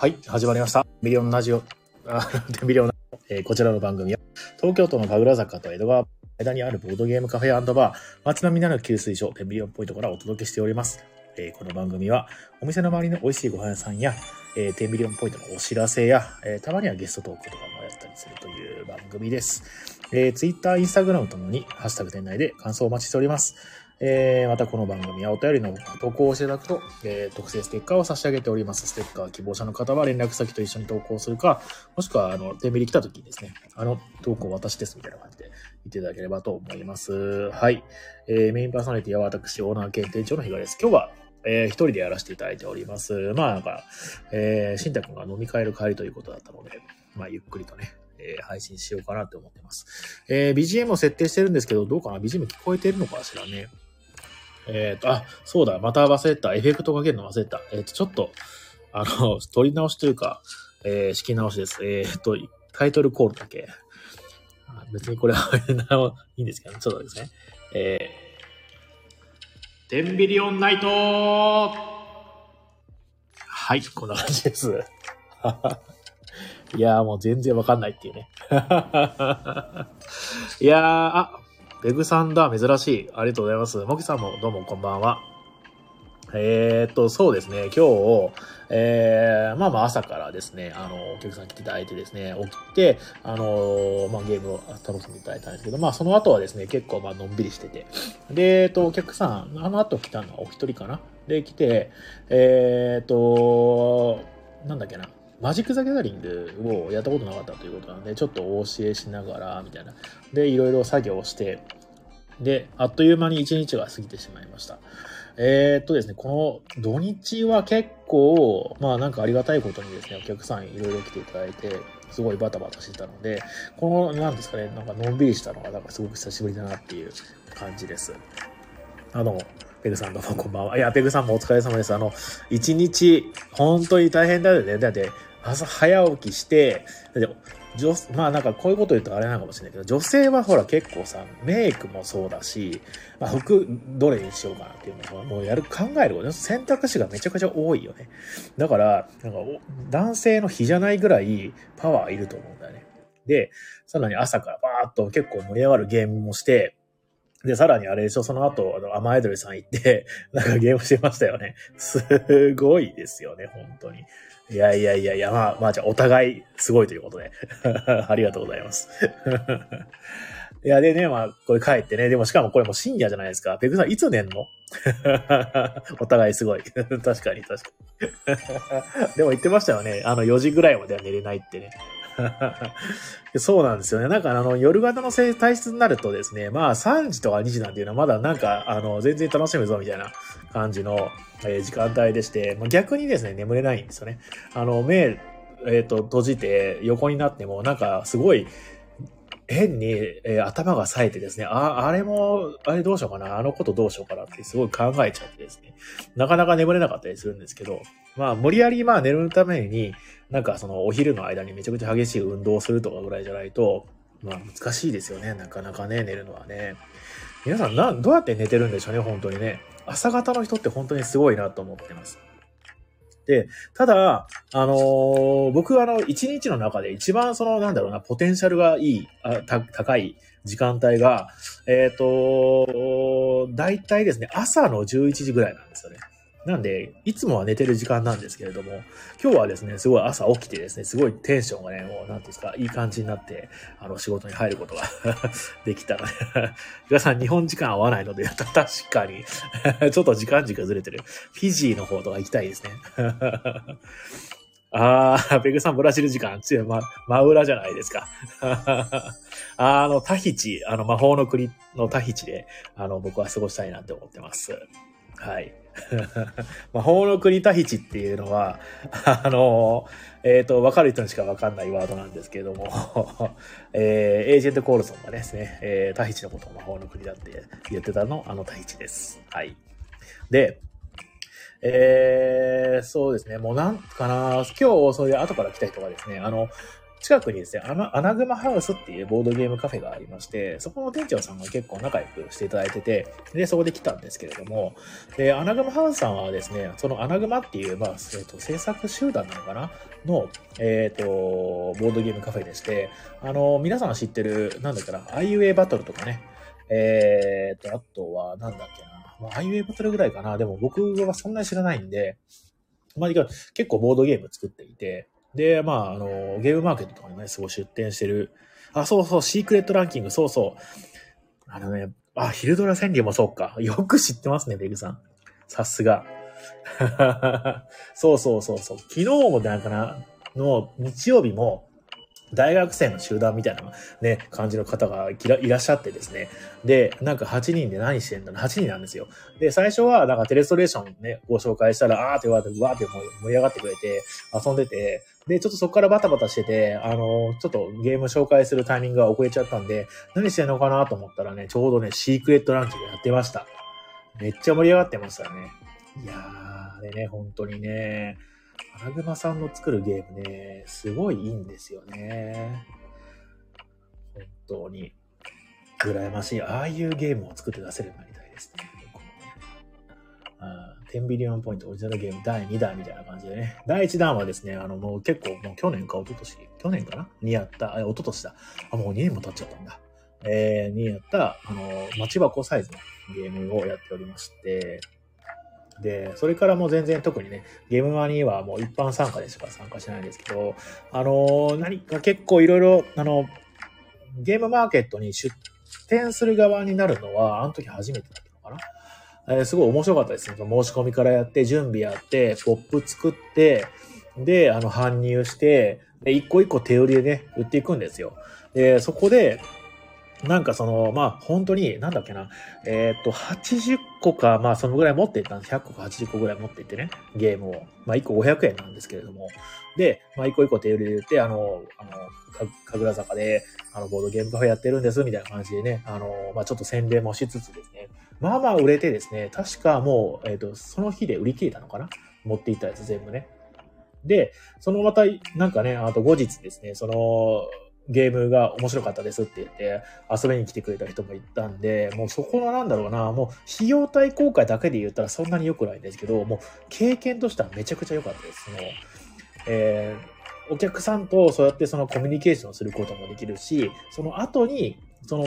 はい、始まりました。ミリオンラジオ、ミリオン、えーこちらの番組は、東京都の神楽坂と江戸川橋にあるボードゲームカフェバー、街並みなる給水所、テンビリオンポイントからお届けしております。えーこの番組は、お店の周りの美味しいご飯屋さんや、えー、テンビリオンポイントのお知らせや、えーたまにはゲストトークとかもやったりするという番組です。えー、Twitter、Instagram ともに、ハッシュタグ店内で感想をお待ちしております。えーまたこの番組はお便りの投稿をしていただくと、えー特製ステッカーを差し上げております。ステッカー希望者の方は連絡先と一緒に投稿するか、もしくは、あの、テンビリ来た時にですね、あの、投稿私ですみたいな感じで言っていただければと思います。はい。えーメインパーソナリティは私、オーナー兼店長の比嘉です。今日は、えー一人でやらせていただいております。まあ、なんか、えー、しんたくんが飲み会る帰りということだったので、まあ、ゆっくりとね、えー配信しようかなって思ってます。えー BGM を設定してるんですけど、どうかな ?BGM 聞こえてるのかしらね。えっ、と、あ、そうだ、また忘れた。エフェクトかけるの忘れた。えっ、と、ちょっと、あの、取り直しというか、えー、仕切り直しです。えっ、と、タイトルコールだけ。あ別にこれはいいんですけど、ちょっとですね。えー、テンビリオンナイトはい、こんな感じです。いやーもう全然わかんないっていうね。いやー、あ、ベグさんだ、珍しい。ありがとうございます。モキさんもどうもこんばんは。えーっと、そうですね、今日、えー、まあまあ朝からですね、あの、お客さん来ていただいてですね、起きて、あの、まあゲームを楽しんでいただいたんですけど、まあその後はですね、結構まあのんびりしてて、で、えっと、お客さん、あの後来たのはお一人かな？で、来て、えーっと、なんだっけな、マジック・ザ・ギャザリングをやったことなかったということなんで、ちょっとお教えしながら、みたいな。で、いろいろ作業をして、で、あっという間に一日が過ぎてしまいました。えーっとですね、この土日は結構、まあなんかありがたいことにですね、お客さんいろいろ来ていただいて、すごいバタバタしてたので、この、なんですかね、なんかのんびりしたのが、なんかすごく久しぶりだなっていう感じです。あの、ペグさんどうもこんばんは。いや、ペグさんもお疲れ様です。あの、一日、本当に大変だよね。だって、朝早起きして、女まあなんかこういうこと言うとあれなのかもしれないけど、女性はほら結構さ、メイクもそうだし、まあ、服どれにしようかなっていうのをもうやる、考えること、選択肢がめちゃくちゃ多いよね。だから、なんか男性の日じゃないぐらいパワーいると思うんだよね。で、さらに朝からバーっと結構盛り上がるゲームもして、で、さらにあれでしょ、その後、あの、アマアイドルさん行って、なんかゲームしてましたよね。すごいですよね、本当に。いやいやいやいや、まあ、まあ、じゃあ、お互いすごいということで。ありがとうございます。いや、でね、まあ、これ帰ってね、でもしかもこれも深夜じゃないですか。ペグさん、いつ寝んの？お互いすごい。確かに、確かに。でも言ってましたよね。あの、4時ぐらいまでは寝れないってね。そうなんですよね。なんかあの、夜型のせい体質になるとですね、まあ3時とか2時なんていうのはまだなんか、あの、全然楽しむぞみたいな感じの、えー時間帯でして、まあ、逆にですね、眠れないんですよね。あの、目、えっ、と、閉じて横になっても、なんかすごい、変に、えー頭が冴えてですね、あ、あれも、あれどうしようかな、あのことどうしようかなってすごい考えちゃってですね、なかなか眠れなかったりするんですけど、まあ、無理やりまあ寝るために、なんかそのお昼の間にめちゃくちゃ激しい運動をするとかぐらいじゃないと、まあ難しいですよね。なかなかね、寝るのはね。皆さんな、どうやって寝てるんでしょうね、本当にね。朝方の人って本当にすごいなと思ってます。で、ただ、あのー僕はあの、一日の中で一番その、なんだろうな、ポテンシャルがいい、あた高い時間帯が、えっ、と、だいたいですね、朝の11時ぐらいなんですよね。なんで、いつもは寝てる時間なんですけれども、今日はですね、すごい朝起きてですね、すごいテンションがね、もう、なんですか、いい感じになって、あの、仕事に入ることが できたので、皆さん、日本時間合わないので、確かに、ちょっと時間軸ずれてる。フィジーの方とか行きたいですね。あー、ペグさん、ブラジル時間、強い、ま、真裏じゃないですか。あの、タヒチ、あの、魔法の国のタヒチで、あの、僕は過ごしたいなって思ってます。はい。魔法の国タヒチっていうのは、あの、えっ、と、わかる人にしかわかんないワードなんですけれども、えーエージェント・コールソンがですね、えータヒチのことを魔法の国だって言ってたの、あのタヒチです。はい。で、えー、そうですね、もうなんかな、今日、そういう後から来た人がですね、あの、近くにですね、アナアナグマハウスっていうボードゲームカフェがありまして、そこの店長さんが結構仲良くしていただいてて、で、そこで来たんですけれども、で、アナグマハウスさんはですね、そのアナグマっていう、まあ、えっと、制作集団なのかな？の、えっ、と、ボードゲームカフェでして、あの、皆さん知ってる、なんだっけな、IUA バトルとかね、えっ、と、あとは、なんだっけな、まあ、IUA バトルぐらいかな、でも僕はそんなに知らないんで、まあ、結構ボードゲーム作っていて、で、まあ、あの、ゲームマーケットとかにね、すごい出店してる。あ、そうそう、シークレットランキング、そうそう。あのね、あ、ヒルドラ川柳もそうか。よく知ってますね、ベグさん。さすが。そうそうそうそう。昨日もなんかな、の日曜日も、大学生の集団みたいなね、感じの方がいらっしゃってですね。で、なんか8人で何してんだろ ?8 人なんですよ。で、最初はなんかテレストレーションね、ご紹介したら、あーって言われて、わーって盛り上がってくれて、遊んでて、で、ちょっとそこからバタバタしてて、あの、ちょっとゲーム紹介するタイミングが遅れちゃったんで、何してんのかなと思ったらね、ちょうどね、シークレットランキングやってました。めっちゃ盛り上がってましたね。いやー、あれね、本当にね、アナグマさんの作るゲームね、すごいいいんですよね。本当に。羨ましい。ああいうゲームを作って出せるようになりたいですね。10ビリオンポイントオリジナルゲーム第2弾みたいな感じでね。第1弾はですね、あのもう結構もう去年か一昨年去年かな？にやった、あ、一昨年だ。あ、もう2年も経っちゃったんだ。えー、にやった、あの、待ち箱サイズのゲームをやっておりまして、で、それからもう全然特にね、ゲームマにはもう一般参加でしか参加しないんですけど、あのー何か結構いろいろ、あの、ゲームマーケットに出店する側になるのは、あの時初めてだったのかな？えーすごい面白かったですね。申し込みからやって、準備やって、ポップ作って、で、あの、搬入して、で、一個一個手売りでね、売っていくんですよ。で、そこで、なんかその、まあ、本当に、なんだっけな、えーっと、80個か、まあ、そのぐらい持っていったんです。100個か80個ぐらい持っていってね、ゲームを。まあ、1個500円なんですけれども。で、まあ、一個一個手売りで売って、あの、あの、か神楽坂で、あの、ボードゲームカフェやってるんです、みたいな感じでね、あの、まあ、ちょっと宣伝もしつつですね、まあまあ売れてですね、確かもう、えーっと、その日で売り切れたのかな持っていったやつ全部ね。で、そのまた、なんかね、あと後日ですね、その、ゲームが面白かったですって言って遊びに来てくれた人もいたんで、もうそこのなんだろうな、もう費用対効果だけで言ったらそんなに良くないんですけど、もう経験としてはめちゃくちゃ良かったです。もうえーお客さんとそうやってそのコミュニケーションすることもできるし、その後に、その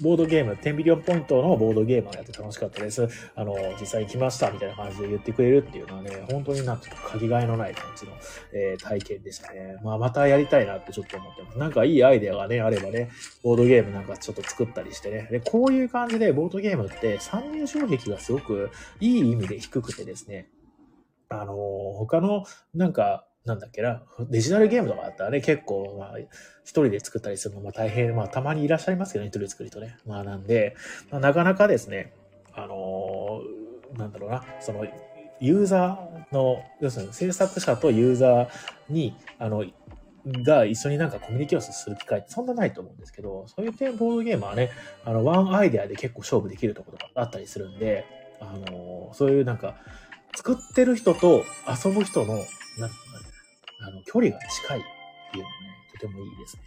ボードゲーム、10ビリオンポイントのボードゲームをやって楽しかったです。あの、実際に来ましたみたいな感じで言ってくれるっていうのはね、本当になんか、かけがえのない感じの、えー体験でしたね。まあ、またやりたいなってちょっと思ってます。なんかいいアイデアがね、あればね、ボードゲームなんかちょっと作ったりしてね。で、こういう感じでボードゲームって参入障壁がすごくいい意味で低くてですね、あの他の、なんか、なんだっけな、デジタルゲームとかだったらね、結構、まあ、一人で作ったりするのも大変、まあ、たまにいらっしゃいますけどね、一人で作る人ね。まあ、なんで、まあ、なかなかですね、あのーなんだろうな、その、ユーザーの、要するに制作者とユーザーに、あの、が一緒になんかコミュニケーションする機会ってそんなないと思うんですけど、そういう点ボードゲームはね、あの、ワンアイデアで結構勝負できるところがあったりするんで、あの、そういうなんか、作ってる人と遊ぶ人の、なん、あの、距離が近いっていうのね、とてもいいですね。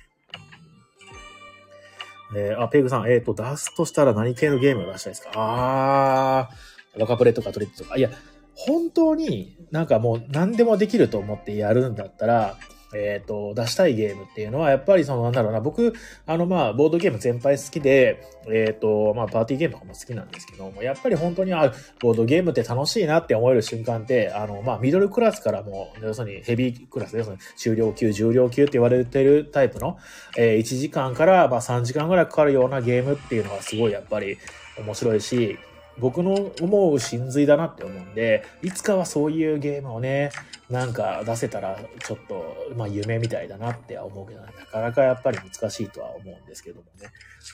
えーあ、ペグさん、えっ、と、出すとしたら何系のゲームを出したいですか？あー、ロカプレとかトリッドとか。いや、本当になんかもう何でもできると思ってやるんだったら、えっ、と、出したいゲームっていうのは、やっぱりその、なんだろうな、僕、あの、まあ、ボードゲーム全般好きで、えっ、と、まあ、パーティーゲームとかも好きなんですけども、やっぱり本当に、あ、ボードゲームって楽しいなって思える瞬間って、あの、まあ、ミドルクラスからも、要するにヘビークラスで、要するに中量級、重量級って言われてるタイプの、えー1時間から、まあ、3時間ぐらいかかるようなゲームっていうのがすごいやっぱり面白いし、僕の思う真髄だなって思うんで、いつかはそういうゲームをね、なんか出せたらちょっと、まあ夢みたいだなって思うけど、なかなかやっぱり難しいとは思うんですけどもね。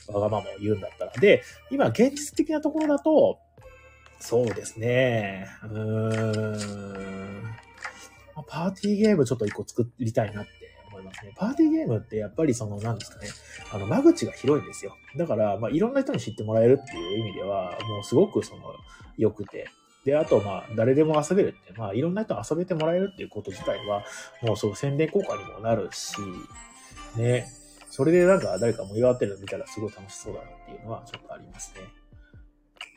わがまま言うんだったら。で、今現実的なところだと、そうですね。うーん。パーティーゲームちょっと一個作りたいなってますね。パーティーゲームってやっぱりその、なんですかね。あの、間口が広いんですよ。だから、まあ、いろんな人に知ってもらえるっていう意味では、もうすごくその、良くて。で、あと、まあ、誰でも遊べるって、まあ、いろんな人遊べてもらえるっていうこと自体は、もうそう、宣伝効果にもなるし、ね。それでなんか誰か盛り上がってるの見たらすごい楽しそうだなっていうのはちょっとありますね。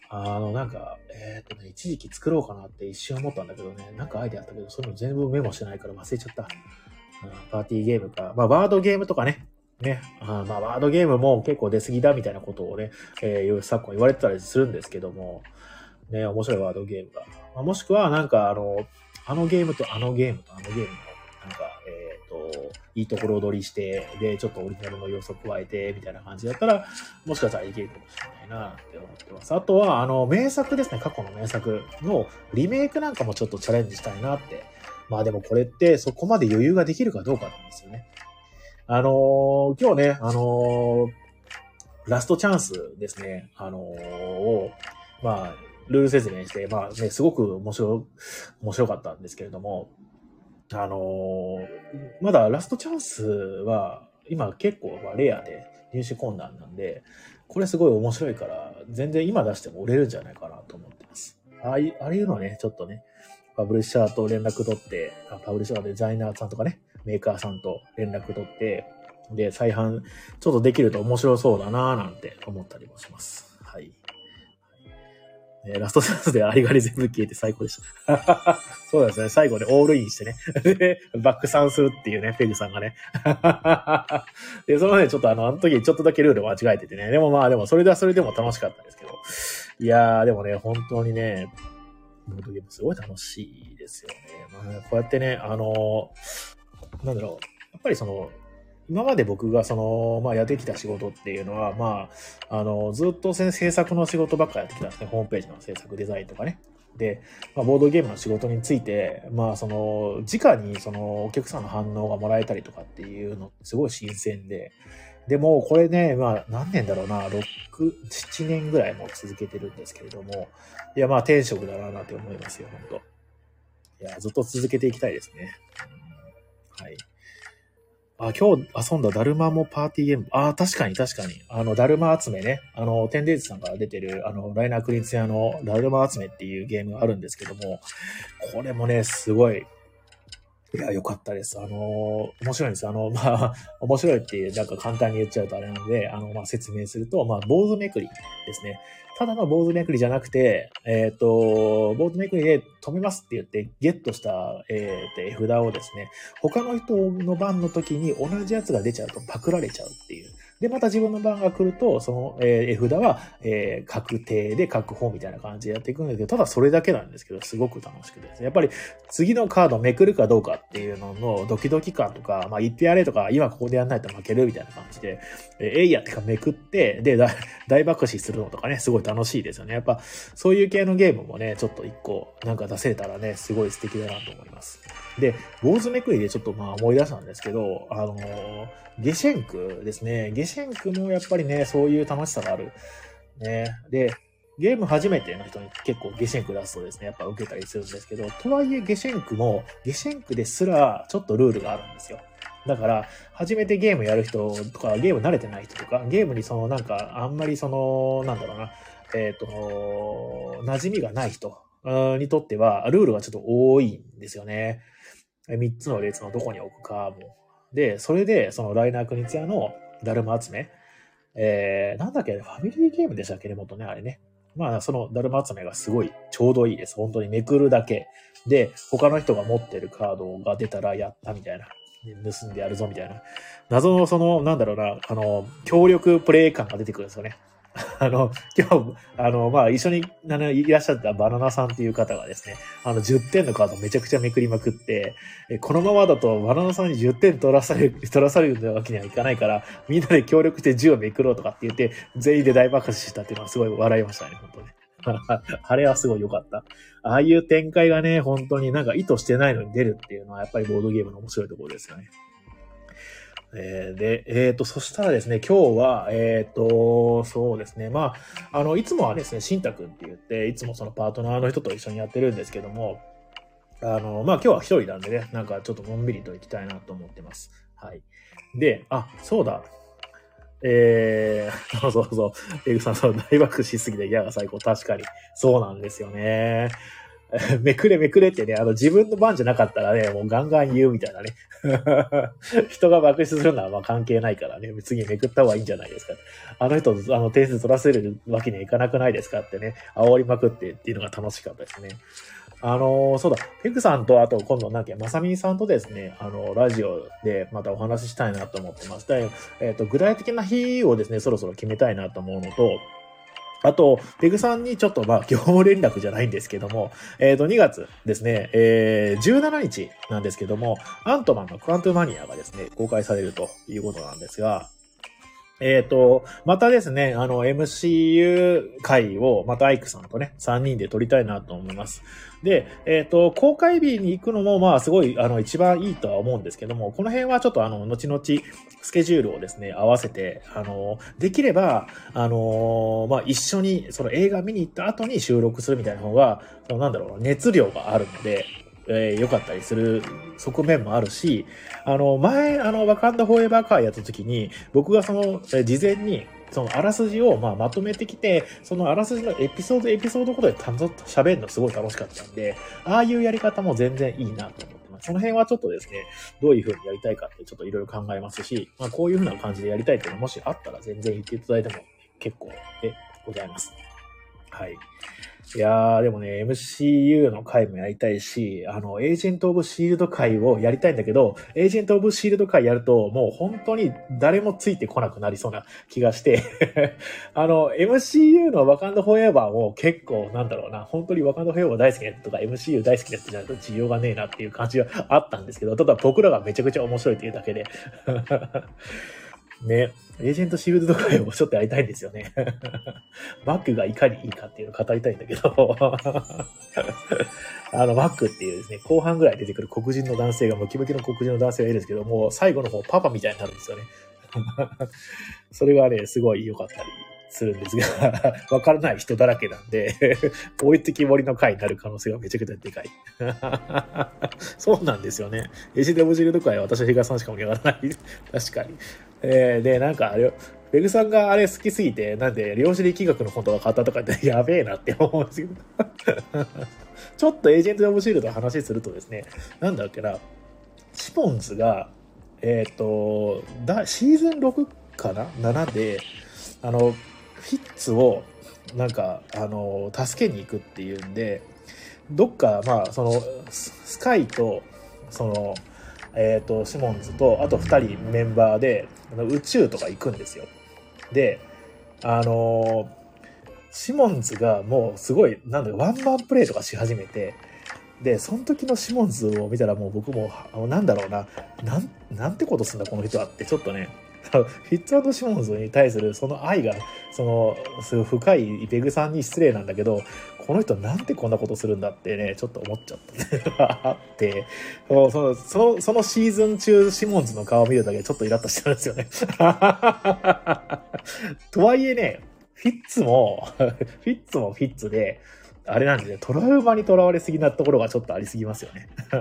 あの、なんか、えっ、とね、一時期作ろうかなって一瞬思ったんだけどね、なんかアイデアあったけど、それも全部メモしてないから忘れちゃった。パーティーゲームか。まあ、ワードゲームとかね。ね。あまあ、ワードゲームも結構出過ぎだみたいなことをね、えー、昨今言われてたりするんですけども、ね、面白いワードゲームが。まあ、もしくは、なんかあの、あのゲームとあのゲームとあのゲームの、なんか、えっ、ー、と、いいところ取りして、で、ちょっとオリジナルの要素を加えて、みたいな感じだったら、もしかしたらいけるかもしれないなって思ってます。あとは、あの、名作ですね、過去の名作のリメイクなんかもちょっとチャレンジしたいなって。まあでもこれってそこまで余裕ができるかどうかなんですよね。あのー、今日ね、あのー、ラストチャンスですね、あの、を、まあ、ルール説明して、まあね、すごく面白、面白かったんですけれども、あの、まだラストチャンスは、今結構まあレアで入手困難なんで、これすごい面白いから、全然今出しても売れるんじゃないかなと思ってます。ああいう、ああいうのね、ちょっとね、パブリッシャーと連絡取って、パブリッシャーデザイナーさんとかね、メーカーさんと連絡取って、で、再販ちょっとできると面白そうだなぁなんて思ったりもします。はい。えー、ラストチャンスでありがり全部消えて最高でした。そうですね。最後でオールインしてね。バック3するっていうね、ペグさんがね。で、そのね、ちょっとあの、あの時ちょっとだけルール間違えててね。でもまあでも、それではそれでも楽しかったですけど。いやー、でもね、本当にね、ボードゲームすごい楽しいですよね。まあ、こうやってね、あの、なんだろう。やっぱりその、今まで僕がその、まあやってきた仕事っていうのは、まあ、あの、ずっと制作の仕事ばっかやってきたんですね。ホームページの制作デザインとかね。で、まあ、ボードゲームの仕事について、まあ、その、直にそのお客さんの反応がもらえたりとかっていうのすごい新鮮で、でも、これね、まあ、何年だろうな、6、7年ぐらいも続けてるんですけれども、いや、まあ、転職だな、なんて思いますよ、本当いや、ずっと続けていきたいですね。はい。あ、今日遊んだダルマもパーティーゲーム。あ、確かに確かに。あの、ダルマ集めね。あの、テンデイズさんから出てる、あの、ライナークリンツ屋のダルマ集めっていうゲームがあるんですけども、これもね、すごい、いや、よかったです。あの面白いんです。あの、まあ、面白いっていう、なんか簡単に言っちゃうとあれなので、あの、まあ、説明すると、まあ、坊主めくりですね。ただの坊主めくりじゃなくて、えっ、ー、と、坊主めくりで止めますって言って、ゲットした、えー、絵札をですね、他の人の番の時に同じやつが出ちゃうとパクられちゃうっていう。で、また自分の番が来ると、その、えー、絵札は、えー、確定で確保みたいな感じでやっていくんですけど、ただそれだけなんですけど、すごく楽しくてですね。やっぱり、次のカードめくるかどうかっていうののドキドキ感とか、まあ言ってやれとか、今ここでやんないと負けるみたいな感じで、えー、えいやってかめくって、で、大爆死するのとかね、すごい楽しいですよね。やっぱ、そういう系のゲームもね、ちょっと一個、なんか出せたらね、すごい素敵だなと思います。で、坊主めくりでちょっとまあ思い出したんですけど、あのー、ゲシェンクですね。ゲシェンクもやっぱりね、そういう楽しさがある。ね。で、ゲーム初めての人に結構ゲシェンク出すとですね、やっぱ受けたりするんですけど、とはいえゲシェンクも、ゲシェンクですらちょっとルールがあるんですよ。だから、初めてゲームやる人とか、ゲーム慣れてない人とか、ゲームにそのなんか、あんまりその、なんだろうな、えっ、ー、と、馴染みがない人にとっては、ルールがちょっと多いんですよね。3つの列のどこに置くかも。で、それで、そのライナー・クニツヤのだるま集め、えー、なんだっけ、ファミリーゲームでしたっけね、元ね、あれね。まあ、そのだるま集めがすごいちょうどいいです。本当にめくるだけ。で、他の人が持ってるカードが出たらやったみたいな。盗んでやるぞみたいな。謎のその、なんだろうな、あの、協力プレイ感が出てくるんですよね。あの、今日、あの、まあ、一緒にあのいらっしゃったバナナさんっていう方がですね、あの、10点のカードめちゃくちゃめくりまくって、このままだとバナナさんに10点取らされる、取らされるわけにはいかないから、みんなで協力して10をめくろうとかって言って、全員で大爆発したっていうのはすごい笑いましたね、本当に。あれはすごい良かった。ああいう展開がね、本当になんか意図してないのに出るっていうのはやっぱりボードゲームの面白いところですよね。えー、で、えっ、ー、と、そしたらですね、今日は、えっ、ー、と、そうですね、まあ、あの、いつもはですね、しんたくんって言って、いつもそのパートナーの人と一緒にやってるんですけども、あの、まあ、今日は一人なんでね、なんかちょっとのんびりと行きたいなと思ってます。はい。で、あ、そうだ。えー、そうそうそう。エグさん、そう、大爆しすぎて嫌が最高。確かに。そうなんですよね。めくれめくれってね、あの自分の番じゃなかったらね、もうガンガン言うみたいなね。人が爆出するのはまあ関係ないからね、次めくった方がいいんじゃないですか。あの人、あの点数取らせるわけにはいかなくないですかってね、煽りまくってっていうのが楽しかったですね。あのー、そうだ、ペグさんと、あと今度なんか、まさみさんとですね、あの、ラジオでまたお話ししたいなと思ってます。で、えっ、ー、と、具体的な日をですね、そろそろ決めたいなと思うのと、あと、ペグさんにちょっとまあ、業務連絡じゃないんですけども、えっ、ー、と、2月ですね、えー、17日なんですけども、アントマンのクアントマニアがですね、公開されるということなんですが、えっ、ー、と、またですね、あの、MCU 会を、またアイクさんとね、3人で撮りたいなと思います。で、えっ、ー、と、公開日に行くのも、まあ、すごい、あの、一番いいとは思うんですけども、この辺はちょっと、あの、後々、スケジュールをですね、合わせて、あの、できれば、あの、まあ、一緒に、その映画見に行った後に収録するみたいな方が、なんだろう、熱量があるので、えー、良かったりする側面もあるし、あの、前、あの、ワカンダフォーエバーカーやった時に、僕がその、えー、事前に、そのあらすじをまあまとめてきて、そのあらすじのエピソードエピソードごとで喋るのすごい楽しかったんで、ああいうやり方も全然いいなと思ってます。その辺はちょっとですね、どういう風にやりたいかってちょっといろいろ考えますし、まあこういう風な感じでやりたいっていうのもしあったら全然言っていただいても結構でございます。はい。いやー、でもね、MCU の回もやりたいし、あの、エージェント・オブ・シールド回をやりたいんだけど、エージェント・オブ・シールド回やると、もう本当に誰もついてこなくなりそうな気がして あの、MCU のワカンド・フォーエバーも結構、なんだろうな、本当にワカンド・フォーエバー大好きな人とか MCU 大好きな人じゃないと需要がねえなっていう感じはあったんですけど、ただ僕らがめちゃくちゃ面白いっていうだけで。ね、エージェントシールドとかをちょっとやりたいんですよね。マックがいかにいいかっていうのを語りたいんだけど あの、マックっていうですね、後半ぐらい出てくる黒人の男性が、ムキムキの黒人の男性がいるんですけども、最後の方パパみたいになるんですよね。それがね、すごい良かったりするんですが、わからない人だらけなんで置いてきぼりの回になる可能性がめちゃくちゃでかいそうなんですよね。エジデブジルとかは私は東さんしか盛り上がらない。確かに。えー、で、なんかあれ、ベグさんがあれ好きすぎて、なんで、量子力学のことが買ったとかって やべえなって思うんですけど。ちょっとエージェント・オブ・シールド話するとですね、なんだっけな、シモンズが、えっ、ー、と、だ、シーズン6かな ?7 で、あの、フィッツを、なんか、あの、助けに行くっていうんで、どっか、まあ、その、スカイと、その、えっ、ー、と、シモンズと、あと2人メンバーで、宇宙とか行くんですよ。で、あのシモンズがもうすごい、なんだワンマンプレイとかし始めて、で、その時のシモンズを見たらもう僕も、なんだろうな、なん、てことすんだこの人はって、ちょっとね、フィッツシモンズに対するその愛が、その、すごい深いイペグさんに失礼なんだけど、この人なんでこんなことするんだってね、ちょっと思っちゃった あって、その、その、そのシーズン中、シモンズの顔を見るだけでちょっとイラッとしてるんですよね。とはいえね、フィッツも、フィッツもフィッツで、あれなんですね、トラウマにとらわれすぎなところがちょっとありすぎますよね。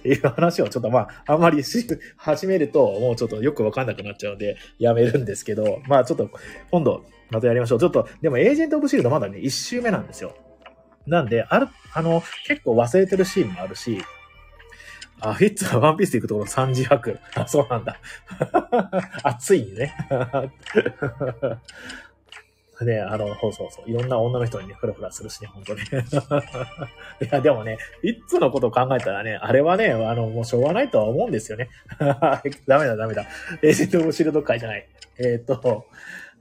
っていう話をちょっとまあ、あんまりし始めると、もうちょっとよくわかんなくなっちゃうので、やめるんですけど、まあちょっと、今度、またやりましょう。ちょっと、でもエージェント・オブ・シールドまだね、1周目なんですよ。なんで、ある、あの、結構忘れてるシーンもあるし、あ、フィッツがワンピースで行くところ3時拍。あ、そうなんだ。暑いね。ね、あの、そうそうそう。いろんな女の人にね、フラフラするしね、本当に。いや、でもね、いつのことを考えたらね、あれはね、あの、もうしょうがないとは思うんですよね。ダメだ、ダメだ。エージェント・オブ・シールド会じゃない。えっ、と、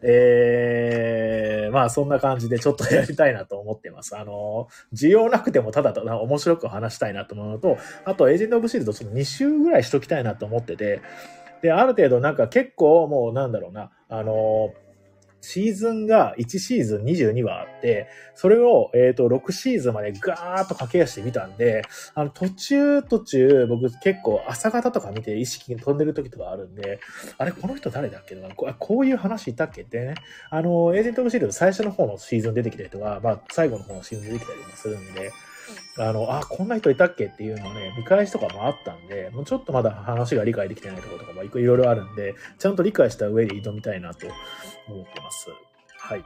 えー、まあそんな感じでちょっとやりたいなと思ってます。あの、需要なくてもただただ面白く話したいなと思うのと、あとエージェント・オブ・シールドちょっと2週ぐらいしときたいなと思ってて、で、ある程度なんか結構もうなんだろうな、あの、シーズンが1シーズン22話あって、それを、えっ、と、6シーズンまでガーッと駆け足してみたんで、あの、途中途中、僕結構朝方とか見て意識に飛んでる時とかあるんで、あれ、この人誰だっけな？ここういう話いたっけってね。あの、エージェント・オブ・シールド最初の方のシーズン出てきた人が、まあ、最後の方のシーズン出てきたりもするんで、あの、あ、こんな人いたっけっていうのをね、見返しとかもあったんで、もうちょっとまだ話が理解できてないところとかもいろいろあるんで、ちゃんと理解した上で挑みたいなと思ってます。はい。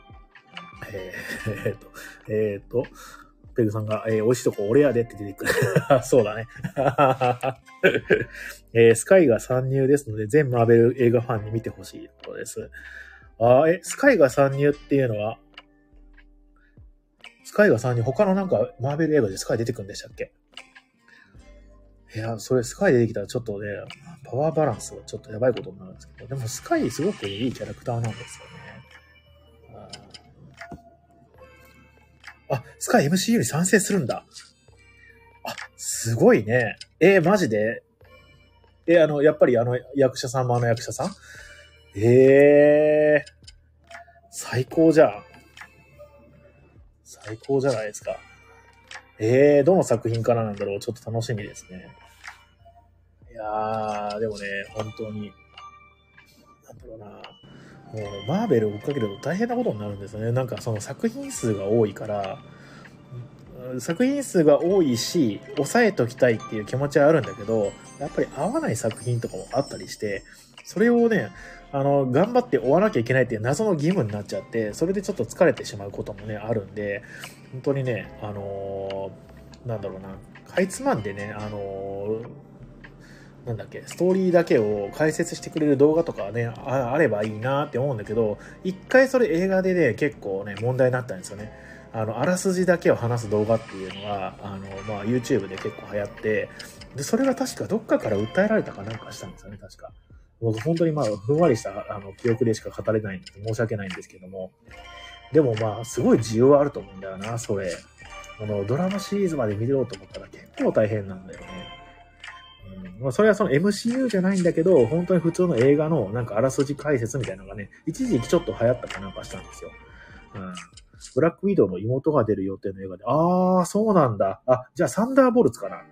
えー、えー、と、えっ、と、ペグさんが、えー、美味しいとこ俺やでって出てくる。そうだね。えー、スカイが参入ですので、全マーベル映画ファンに見てほしいところです。あえ、スカイが参入っていうのは、スカイが参入、他のなんかマーベル映画でスカイ出てくんでしたっけ？いや、それスカイ出てきたらちょっとね、パワーバランスがちょっとやばいことになるんですけど、でもスカイすごくいいキャラクターなんですよね。あ、スカイ MCU に賛成するんだ。あ、すごいね。えー、マジで？えー、あの、やっぱりあの役者さんもあの役者さん？ええー、最高じゃん。最高じゃないですか。ええー、どの作品からなんだろうちょっと楽しみですね。いやー、でもね、本当に、なんだろうな。もう、マーベルを追っかけると大変なことになるんですよね。なんかその作品数が多いから、作品数が多いし、抑えときたいっていう気持ちはあるんだけど、やっぱり合わない作品とかもあったりして、それをね、あの、頑張って追わなきゃいけないっていう謎の義務になっちゃって、それでちょっと疲れてしまうこともね、あるんで、本当にね、あのー、なんだろうな、かいつまんでね、あのー、なんだっけ、ストーリーだけを解説してくれる動画とかね、あればいいなって思うんだけど、一回それ映画でね、結構ね、問題になったんですよね。あの、あらすじだけを話す動画っていうのが、あの、まあ、YouTube で結構流行って、で、それが確かどっかから訴えられたかなんかしたんですよね、確か。僕本当にまあ、ふんわりしたあの記憶でしか語れないんで、申し訳ないんですけども。でもまあ、すごい需要はあると思うんだよな、それ。このドラマシリーズまで見ようと思ったら結構大変なんだよね。うん、まあ、それはその MCU じゃないんだけど、本当に普通の映画のなんかあらすじ解説みたいなのがね、一時期ちょっと流行ったかなんかしたんですよ。うん。ブラックウィドウの妹が出る予定の映画で、あー、そうなんだ。あ、じゃあサンダーボルツかな。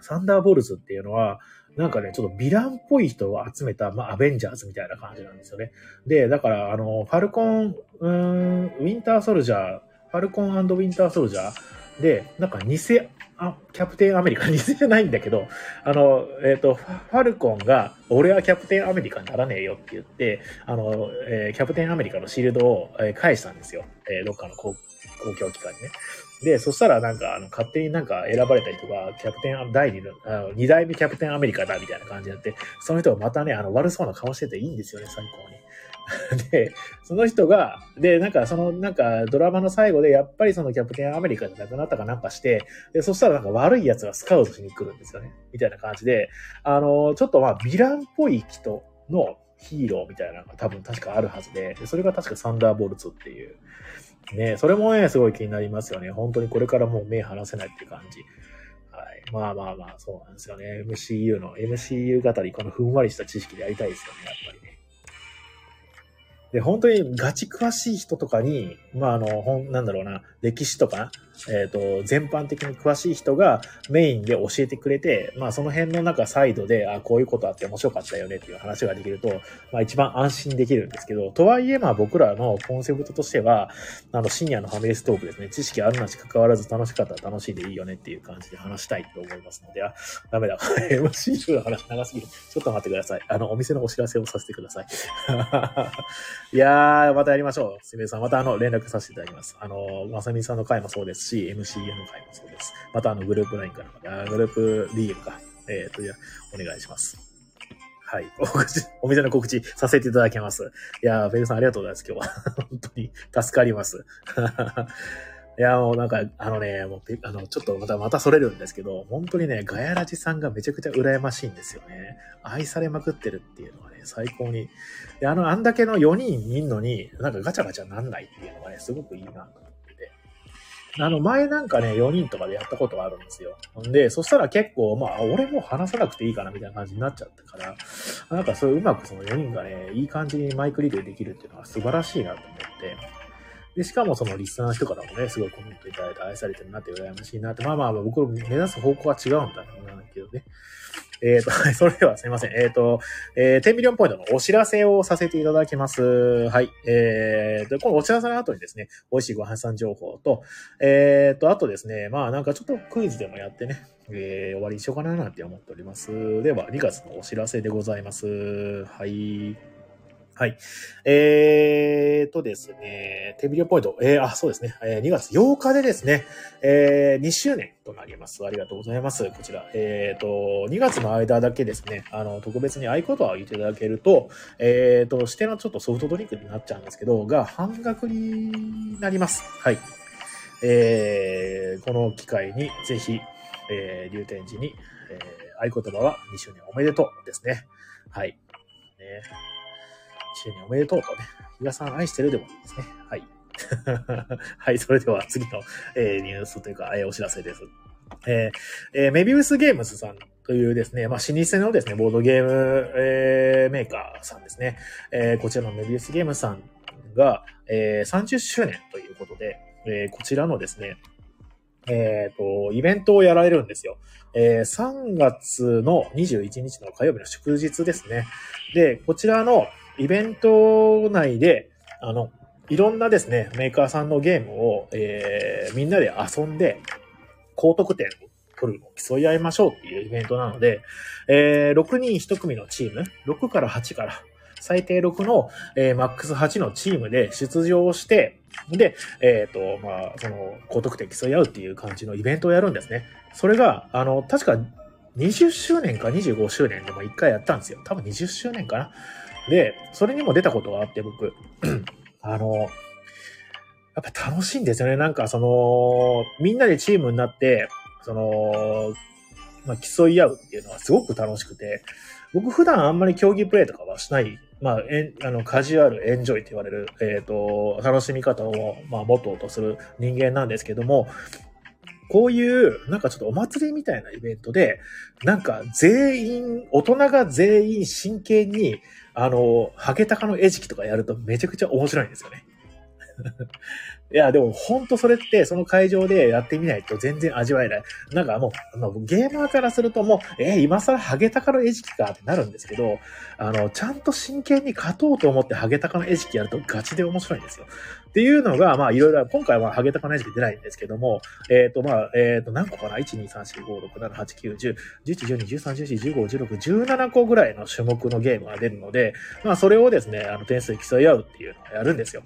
サンダーボルツっていうのは、なんかね、ちょっとヴィランっぽい人を集めた、まあ、アベンジャーズみたいな感じなんですよね。で、だから、あの、ファルコン、うん、ウィンターソルジャー、ファルコンウィンターソルジャーで、なんか偽、あ、キャプテンアメリカ、偽じゃないんだけど、あの、えっ、ー、と、ファルコンが、俺はキャプテンアメリカにならねえよって言って、あの、えー、キャプテンアメリカのシールドを、え、返したんですよ。え、どっかの公共機関にね。で、そしたらなんか、あの、勝手になんか選ばれた人が、キャプテン、第二の、あの、二代目キャプテンアメリカだみたいな感じになって、その人がまたね、あの、悪そうな顔してていいんですよね、最高に。で、その人が、で、なんかその、なんかドラマの最後で、やっぱりそのキャプテンアメリカじゃなくなったかなんかして、で、そしたらなんか悪い奴がスカウトしに来るんですよね。みたいな感じで、あの、ちょっとまあ、ヴィランっぽい人のヒーローみたいなのが多分確かあるはずで、それが確かサンダーボルツっていう、ね、それもね、すごい気になりますよね。本当にこれからもう目離せないって感じ。はい。まあまあまあ、そうなんですよね。MCU の、MCU 語り、このふんわりした知識でやりたいですよね、やっぱりね。で、本当にガチ詳しい人とかに、まあ、あの、ほん、なんだろうな、歴史とか、えっ、ー、と、全般的に詳しい人がメインで教えてくれて、まあその辺の中サイドで、あ、こういうことあって面白かったよねっていう話ができると、まあ一番安心できるんですけど、とはいえまあ僕らのコンセプトとしては、あの深夜のファミレストークですね、知識あるなし関わらず楽しかったら楽しいでいいよねっていう感じで話したいと思いますので、あ、ダメだ。MC の話長すぎる。ちょっと待ってください。あの、お店のお知らせをさせてください。いやー、またやりましょう。すみれさん、またあの、連絡させていただきます。あの、まさみさんの回もそうですし、MCA の回もそうです。またあの、グループ LINE からグループ DM か、えっ、ー、と、じゃお願いします。はい。お店の告知させていただきます。いやー、ベルさんありがとうございます、今日は。本当に助かります。いや、もうなんか、あのね、もう、あの、ちょっとまた、またそれるんですけど、本当にね、ガヤラジさんがめちゃくちゃ羨ましいんですよね。愛されまくってるっていうのはね、最高に。で、あの、あんだけの4人いんのに、なんかガチャガチャなんないっていうのがね、すごくいいなと思っ。あの、前なんかね、4人とかでやったことがあるんですよ。んで、そしたら結構、まあ、俺も話さなくていいかなみたいな感じになっちゃったから、なんかそういううまくその4人がね、いい感じにマイクリレーできるっていうのは素晴らしいなと思って、で、しかもそのリスナーの人からもね、すごいコメントいただいて愛されてるなって羨ましいなって、まあまあ僕の目指す方向は違うんだと思うんだけどね。えっ、ー、と、それではすみません。えっ、ー、と、えー、10ミリオンポイントのお知らせをさせていただきます。はい。えー、と、このお知らせの後にですね、美味しいご飯さん情報と、えっ、ー、と、あとですね、まあなんかちょっとクイズでもやってね、えー、終わりにしようかななんて思っております。では、2月のお知らせでございます。はい。はい。えーとですね、手ビデオポイント。えー、あ、そうですね。えー、2月8日でですね、えー、2周年となります。ありがとうございます。こちら。えーと、2月の間だけですね、あの、特別に合言葉を言っていただけると、えーと、指定のちょっとソフトドリンクになっちゃうんですけど、が半額になります。はい。えー、この機会にぜひ、えー、竜天寺に、えー、合言葉は2周年おめでとうですね。はい。ね周年おめでとうとね、比嘉さん愛してるでもいいですね。はい。はい、それでは次の、えー、ニュースというか、えー、お知らせです。えーえー、メビウスゲームズさんというですね、まあ、老舗のですね、ボードゲーム、えー、メーカーさんですね。えー、こちらのメビウスゲームズさんが、えー、30周年ということで、えー、こちらのですね、えっ、と、イベントをやられるんですよ。えー、3月の21日の火曜日の祝日ですね。で、こちらのイベント内で、あの、いろんなですね、メーカーさんのゲームを、えー、みんなで遊んで、高得点を取るのを競い合いましょうっていうイベントなので、えー、6人1組のチーム、6から8から、最低6の、えー、マックス8のチームで出場して、で、えっ、ー、と、まあ、その、高得点競い合うっていう感じのイベントをやるんですね。それが、あの、確か20周年か25周年でも1回やったんですよ。多分20周年かな。で、それにも出たことがあって、僕。あの、やっぱ楽しいんですよね。なんかその、みんなでチームになって、その、まあ、競い合うっていうのはすごく楽しくて、僕普段あんまり競技プレイとかはしないまあ、えあの、カジュアル、エンジョイって言われる、えっ、ー、と、楽しみ方を、まあ、モトとする人間なんですけども、こういう、なんかちょっとお祭りみたいなイベントで、なんか全員、大人が全員真剣に、あの、ハゲタカの餌食とかやるとめちゃくちゃ面白いんですよね。いや、でも本当それってその会場でやってみないと全然味わえない。なんかもう、あのゲーマーからするともう、えー、今更ハゲタカの餌食かってなるんですけど、あの、ちゃんと真剣に勝とうと思ってハゲタカの餌食やるとガチで面白いんですよ。っていうのが、まあいろいろ、今回はハゲタカの餌食出ないんですけども、えっ、ー、とまあ、えっ、ー、と何個かな ?1、2、3、4、5、6、7、8、9、10、11、12、13、14、15、16、17個ぐらいの種目のゲームが出るので、まあそれをですね、あの点数競い合うっていうのをやるんですよ。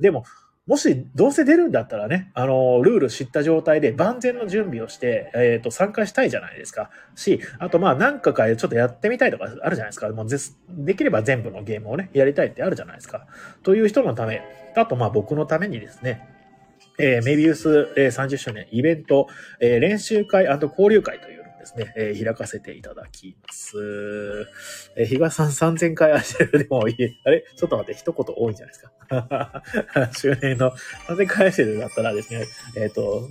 でも、もし、どうせ出るんだったらね、あの、ルール知った状態で万全の準備をして、えっ、ー、と、参加したいじゃないですか。し、あと、まあ、何かかちょっとやってみたいとかあるじゃないですか。もうできれば全部のゲームをね、やりたいってあるじゃないですか。という人のため、あと、まあ、僕のためにですね、えー、メビウス、えー、30周年イベント、えー、練習会交流会というですね、えー、開かせていただきます。えー、比嘉さん3000回足るでもいい。あれ？ちょっと待って、一言多いんじゃないですか？周年の3000回足るだったらですね、えっ、ー、と、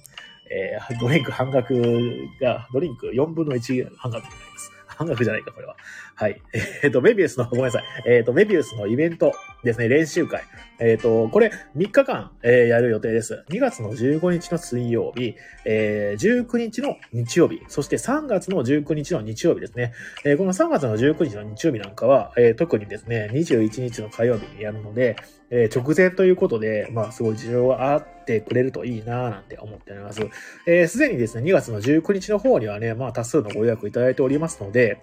えー、ドリンク半額が、ドリンク4分の1半額になります。半額じゃないか、これは。はい。えっ、ー、と、メビウスの、ごめんなさい。えっ、ー、と、メビウスのイベントですね、練習会。えっ、ー、と、これ3日間、えー、やる予定です。2月の15日の水曜日、えー、19日の日曜日、そして3月の19日の日曜日ですね。えー、この3月の19日の日曜日なんかは、えー、特にですね、21日の火曜日にやるので、えー、直前ということで、まあ、すごい事情があってくれるといいなぁなんて思っております。えー、すでにですね、2月の19日の方にはね、まあ、多数のご予約いただいておりますので、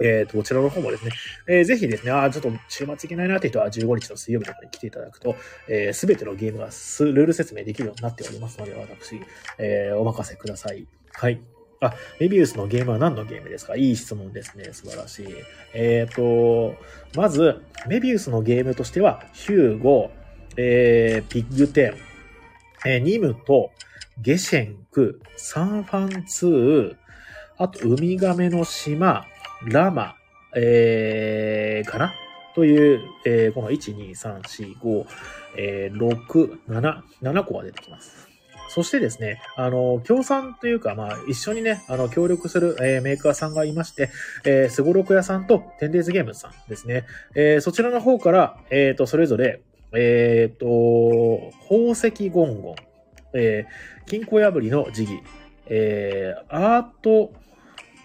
えっ、ー、と、こちらの方もですね、えー、ぜひですね、ああ、ちょっと週末いけないなって人は15日の水曜日とかに来ていただくと、えー、すべてのゲームがルール説明できるようになっておりますので、私、えー、お任せください。はい。あ、メビウスのゲームは何のゲームですか？いい質問ですね。素晴らしい。えっ、と、まず、メビウスのゲームとしては、ヒューゴ、えー、ピッグテン、えー、ニムと、ゲシェンク、サンファンツー、あと、ウミガメの島、ラマ、えー、かな？という、えー、この1、2、3、4、5、えー、6、7、7個が出てきます。そしてですね、あの、協賛というか、まあ、一緒にね、あの、協力する、えー、メーカーさんがいまして、えー、スゴロク屋さんとテンデイズゲームズさんですね。えー、そちらの方から、えっ、ー、と、それぞれ、えっ、ー、と、宝石ゴンゴン、えー、金庫破りの時期、えー、アート、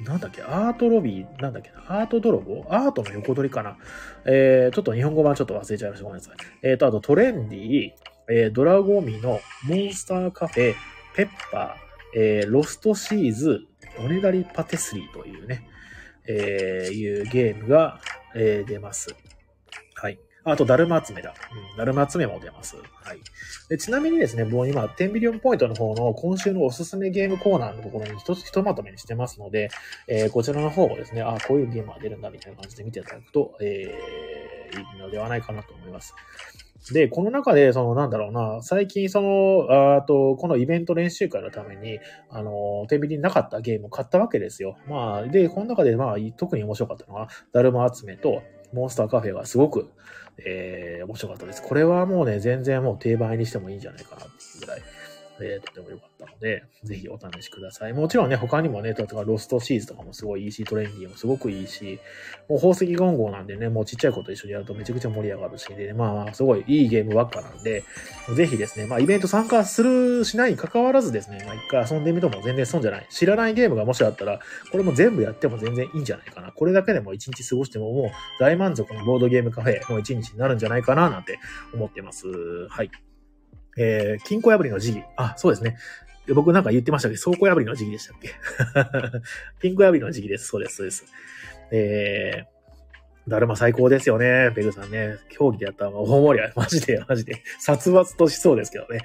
なんだっけ、アートロビー、なんだっけな、アート泥棒？アートの横取りかな？えー、ちょっと日本語版ちょっと忘れちゃいました。ごめんなさい。えーと、あとトレンディ、えー、ドラゴミのモンスターカフェ、ペッパー、えー、ロストシーズ、おねだりパティスリーというね、えー、いうゲームが、えー、出ます。はい。あと、だるま集めだ。うん、だるま集めも出ます。はい。でちなみにですね、もう今、テンビリオンポイントの方の今週のおすすめゲームコーナーのところに一つひとまとめにしてますので、えー、こちらの方をですね、あ、こういうゲームが出るんだみたいな感じで見ていただくと、えー、いいのではないかなと思います。で、この中で、その、なんだろうな、最近、その、あと、このイベント練習会のために、あの、天秤になかったゲームを買ったわけですよ。まあ、で、この中で、まあ、特に面白かったのは、だるま集めと、モンスターカフェがすごく、えー、面白かったです。これはもうね、全然もう定番にしてもいいんじゃないかなっていうぐらい、えー、とても良かったので、ぜひお試しください。もちろんね、他にもね、例えばロストシーズとかもすごいいいし、トレンディーもすごくいいし、もう宝石言語なんでね、もうちっちゃい子と一緒にやるとめちゃくちゃ盛り上がるし、で、まあまあ、すごいいいゲームばっかなんで、ぜひですね、まあイベント参加する、しないに関わらずですね、まあ一回遊んでみても全然損じゃない。知らないゲームがもしあったら、これも全部やっても全然いいんじゃないかな。これだけでも一日過ごしてももう大満足のボードゲームカフェの一日になるんじゃないかななんて思ってます。はい。えー、金庫破りの時期。あ、そうですね。僕なんか言ってましたけど、倉庫破りの時期でしたっけ？ピンク破りの時期です。そうです、そうです。えー、だるま最高ですよね。ペグさんね。競技でやったら大盛り上がり。マジで、マジで。殺伐としそうですけどね。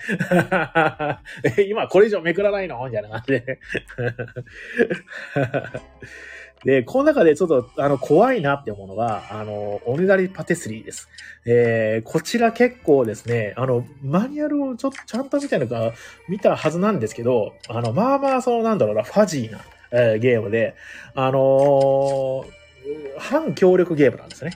今これ以上めくらないの？みたいな感じで。で、この中でちょっと、あの、怖いなって思うのが、あの、おねだりパティスリーです。えー、こちら結構ですね、あの、マニュアルをちょっとちゃんと見たのか、見たはずなんですけど、あの、まあまあ、その、なんだろうな、ファジーな、えー、ゲームで、あのー、反協力ゲームなんですね。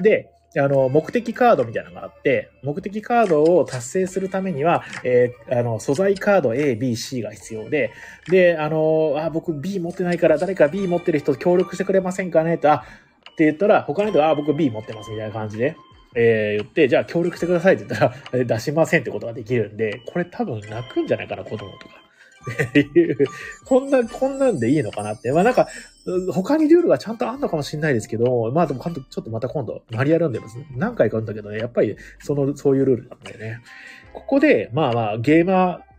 で、あの、目的カードみたいなのがあって、目的カードを達成するためには、えー、あの、素材カード A、B、C が必要で、で、あの、あ、僕 B 持ってないから誰か B 持ってる人協力してくれませんかね？と、あ、って言ったら、他の人が、あ、僕 B 持ってますみたいな感じで、えー、言って、じゃあ協力してくださいって言ったら、出しませんってことができるんで、これ多分泣くんじゃないかな、子供とか。ていう、こんな、こんなんでいいのかなって。まあなんか、他にルールがちゃんとあんのかもしれないですけど、まあでも、ちょっとまた今度、マリアルんでます。何回かあるんだけどね、やっぱり、その、そういうルールなんだよね。ここで、まあまあ、ゲーマー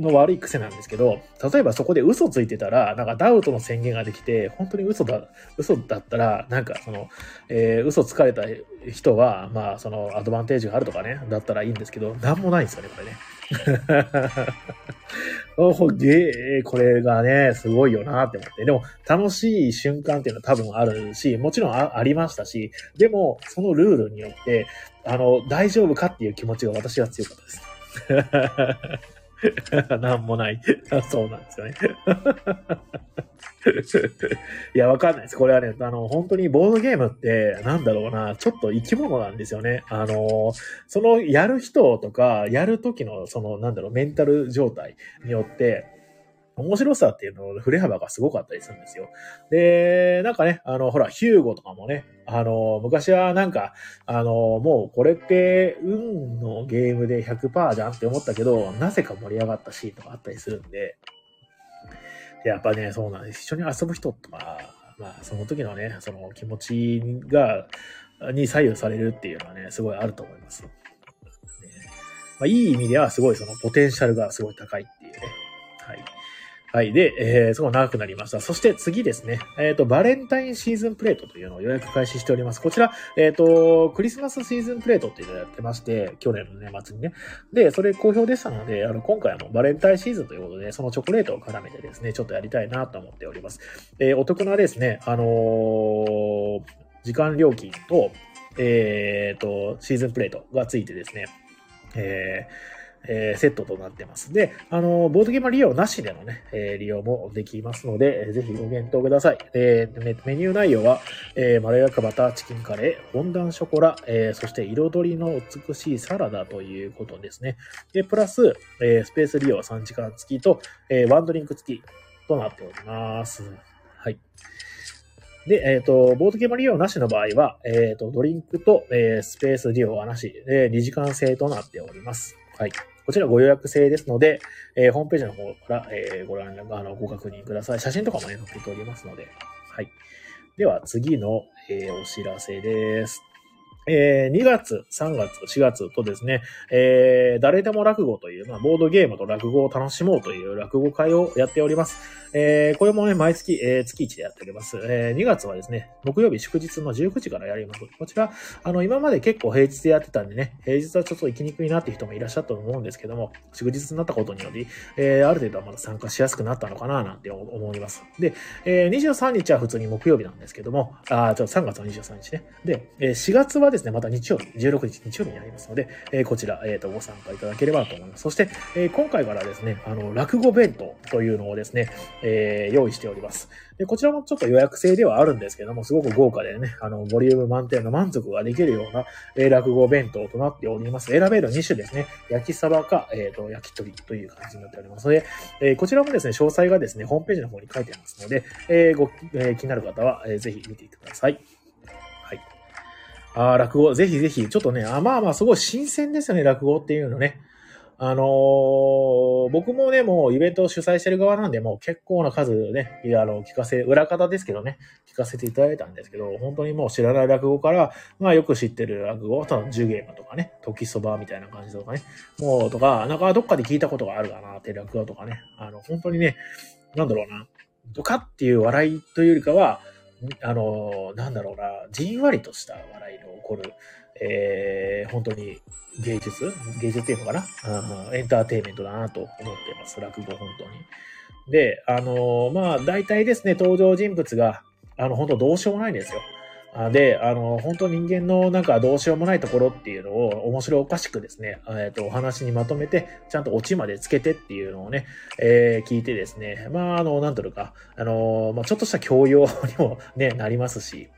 の悪い癖なんですけど、例えばそこで嘘ついてたら、なんかダウトの宣言ができて、本当に嘘だ、嘘だったら、なんかその、えー、嘘つかれた人は、まあそのアドバンテージがあるとかね、だったらいいんですけど、なんもないんですよね、これね。おげー、これがね、すごいよなって思って。でも、楽しい瞬間っていうのは多分あるし、もちろんあありましたし、でも、そのルールによって、あの、大丈夫かっていう気持ちが私は強かったです。なんもない。そうなんですよね。いや、わかんないです。これはね、あの、本当にボードゲームって、なんだろうな、ちょっと生き物なんですよね。あの、その、やる人とか、やる時の、その、なんだろう、メンタル状態によって、面白さっていうのの振れ幅がすごかったりするんですよ。で、なんかね、あの、ほら、ヒューゴとかもね、あの、昔はなんか、あの、もうこれって運のゲームで100%じゃんって思ったけど、なぜか盛り上がったシーンとかあったりするんで、やっぱね、そうなんです。一緒に遊ぶ人とか、まあ、その時のね、その気持ちが、に左右されるっていうのはね、すごいあると思います。ねまあ、いい意味ではすごいそのポテンシャルがすごい高いっていうね。はい。で、えー、すごい長くなりました。そして次ですね。えっ、ー、と、バレンタインシーズンプレートというのを予約開始しております。こちら、えっ、ー、と、クリスマスシーズンプレートっていうのをやってまして、去年の年末にね。で、それ好評でしたので、あの、今回もバレンタインシーズンということで、そのチョコレートを絡めてですね、ちょっとやりたいなと思っております。えー、お得なですね、あのー、時間料金と、えっ、ー、と、シーズンプレートがついてですね、えー、えー、セットとなってます。で、あの、ボードゲーム利用なしでのね、えー、利用もできますので、えー、ぜひご検討ください。で、メニュー内容は、えー、まろやかバターチキンカレー、フォンダンショコラ、えー、そして彩りの美しいサラダということですね。で、プラス、えー、スペース利用は3時間付きと、えー、ワンドリンク付きとなっております。はい。で、えっ、ー、と、ボードゲーム利用なしの場合は、えっ、ー、と、ドリンクと、えー、スペース利用はなしで、2時間制となっております。はい。こちらご予約制ですので、えー、ホームページの方から、えー、ご覧、あの、ご確認ください。写真とかもね、載っておりますので。はい。では、次の、えー、お知らせです。えー、2月、3月、4月とですね、えー、誰でも落語という、まあ、ボードゲームと落語を楽しもうという落語会をやっております。えー、これもね、毎月、えー、月1でやっております。えー、2月はですね、木曜日祝日の19時からやります。こちら、あの、今まで結構平日でやってたんでね、平日はちょっと行きにくいなっていう人もいらっしゃったと思うんですけども、祝日になったことにより、えー、ある程度はまだ参加しやすくなったのかななんて思います。で、えー、23日は普通に木曜日なんですけども、あ、ちょ3月の23日ね。で、えー、4月はですね、また日曜日、16日日曜日になりますので、えー、こちら、えっ、ー、と、ご参加いただければと思います。そして、えー、今回からですね、あの、落語弁当というのをですね、えー、用意しております。で、こちらもちょっと予約制ではあるんですけども、すごく豪華でね、あの、ボリューム満点の満足ができるような、えー、落語弁当となっております。選べる2種ですね。焼きサバか、えっ、ー、と、焼き鳥という感じになっておりますので、えー、こちらもですね、詳細がですね、ホームページの方に書いてありますので、えー、ご、えー、気になる方は、えー、ぜひ見ていてください。ああ落語、ぜひぜひ、ちょっとね、あまあまあ、すごい新鮮ですよね、落語っていうのね。あのー、僕もね、もうイベントを主催してる側なんで、もう結構な数ね、いや、あの、聞かせ、裏方ですけどね、聞かせていただいたんですけど、本当にもう知らない落語から、まあよく知ってる落語、とジュゲームとかね、時そばみたいな感じとかね、もうとか、なんかどっかで聞いたことがあるかなって落語とかね、あの、本当にね、なんだろうな、とかっていう笑いというよりかは、あの、なんだろうな、じんわりとした笑いの起こる、えー、本当に芸術？芸術っていうのかな、うん、エンターテインメントだなと思ってます。落語、本当に。で、あの、まあ、大体ですね、登場人物が、あの、本当どうしようもないんですよ。で、あの、本当人間のなんかどうしようもないところっていうのを面白おかしくですね、えっ、と、お話にまとめて、ちゃんとオチまでつけてっていうのをね、えー、聞いてですね、まあ、あの、なんというか、あの、まあ、ちょっとした教養にもね、なりますし、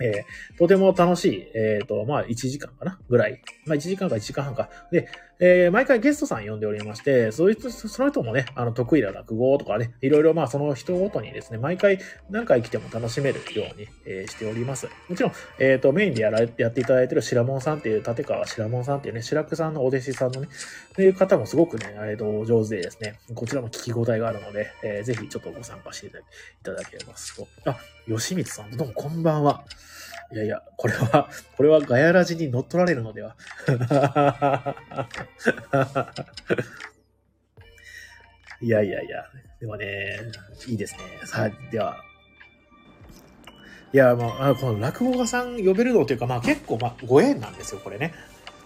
えー、とても楽しい、えっ、ー、と、まあ、1時間かなぐらい。まあ、1時間か1時間半か。で、えー、毎回ゲストさん呼んでおりまして、そいうその人もね、あの、得意な落語とかね、いろいろまあ、その人ごとにですね、毎回何回来ても楽しめるように、えー、しております。もちろん、えっ、ー、と、メインでやられてやっていただいてる白門さんっていう、立川白門さんっていうね、白くさんのお弟子さんのね、という方もすごくね、えっ、と、上手でですね、こちらも聞き応えがあるので、えー、ぜひちょっとご参加していただければと。あ、吉光さん、どうもこんばんは。いやいや、これは、これはガヤラジに乗っ取られるのでは。いやいやいや、でもね、いいですね。さあ、では。いや、もう、あこの落語家さん呼べるのっていうか、まあ結構、まあ、ご縁なんですよ、これね。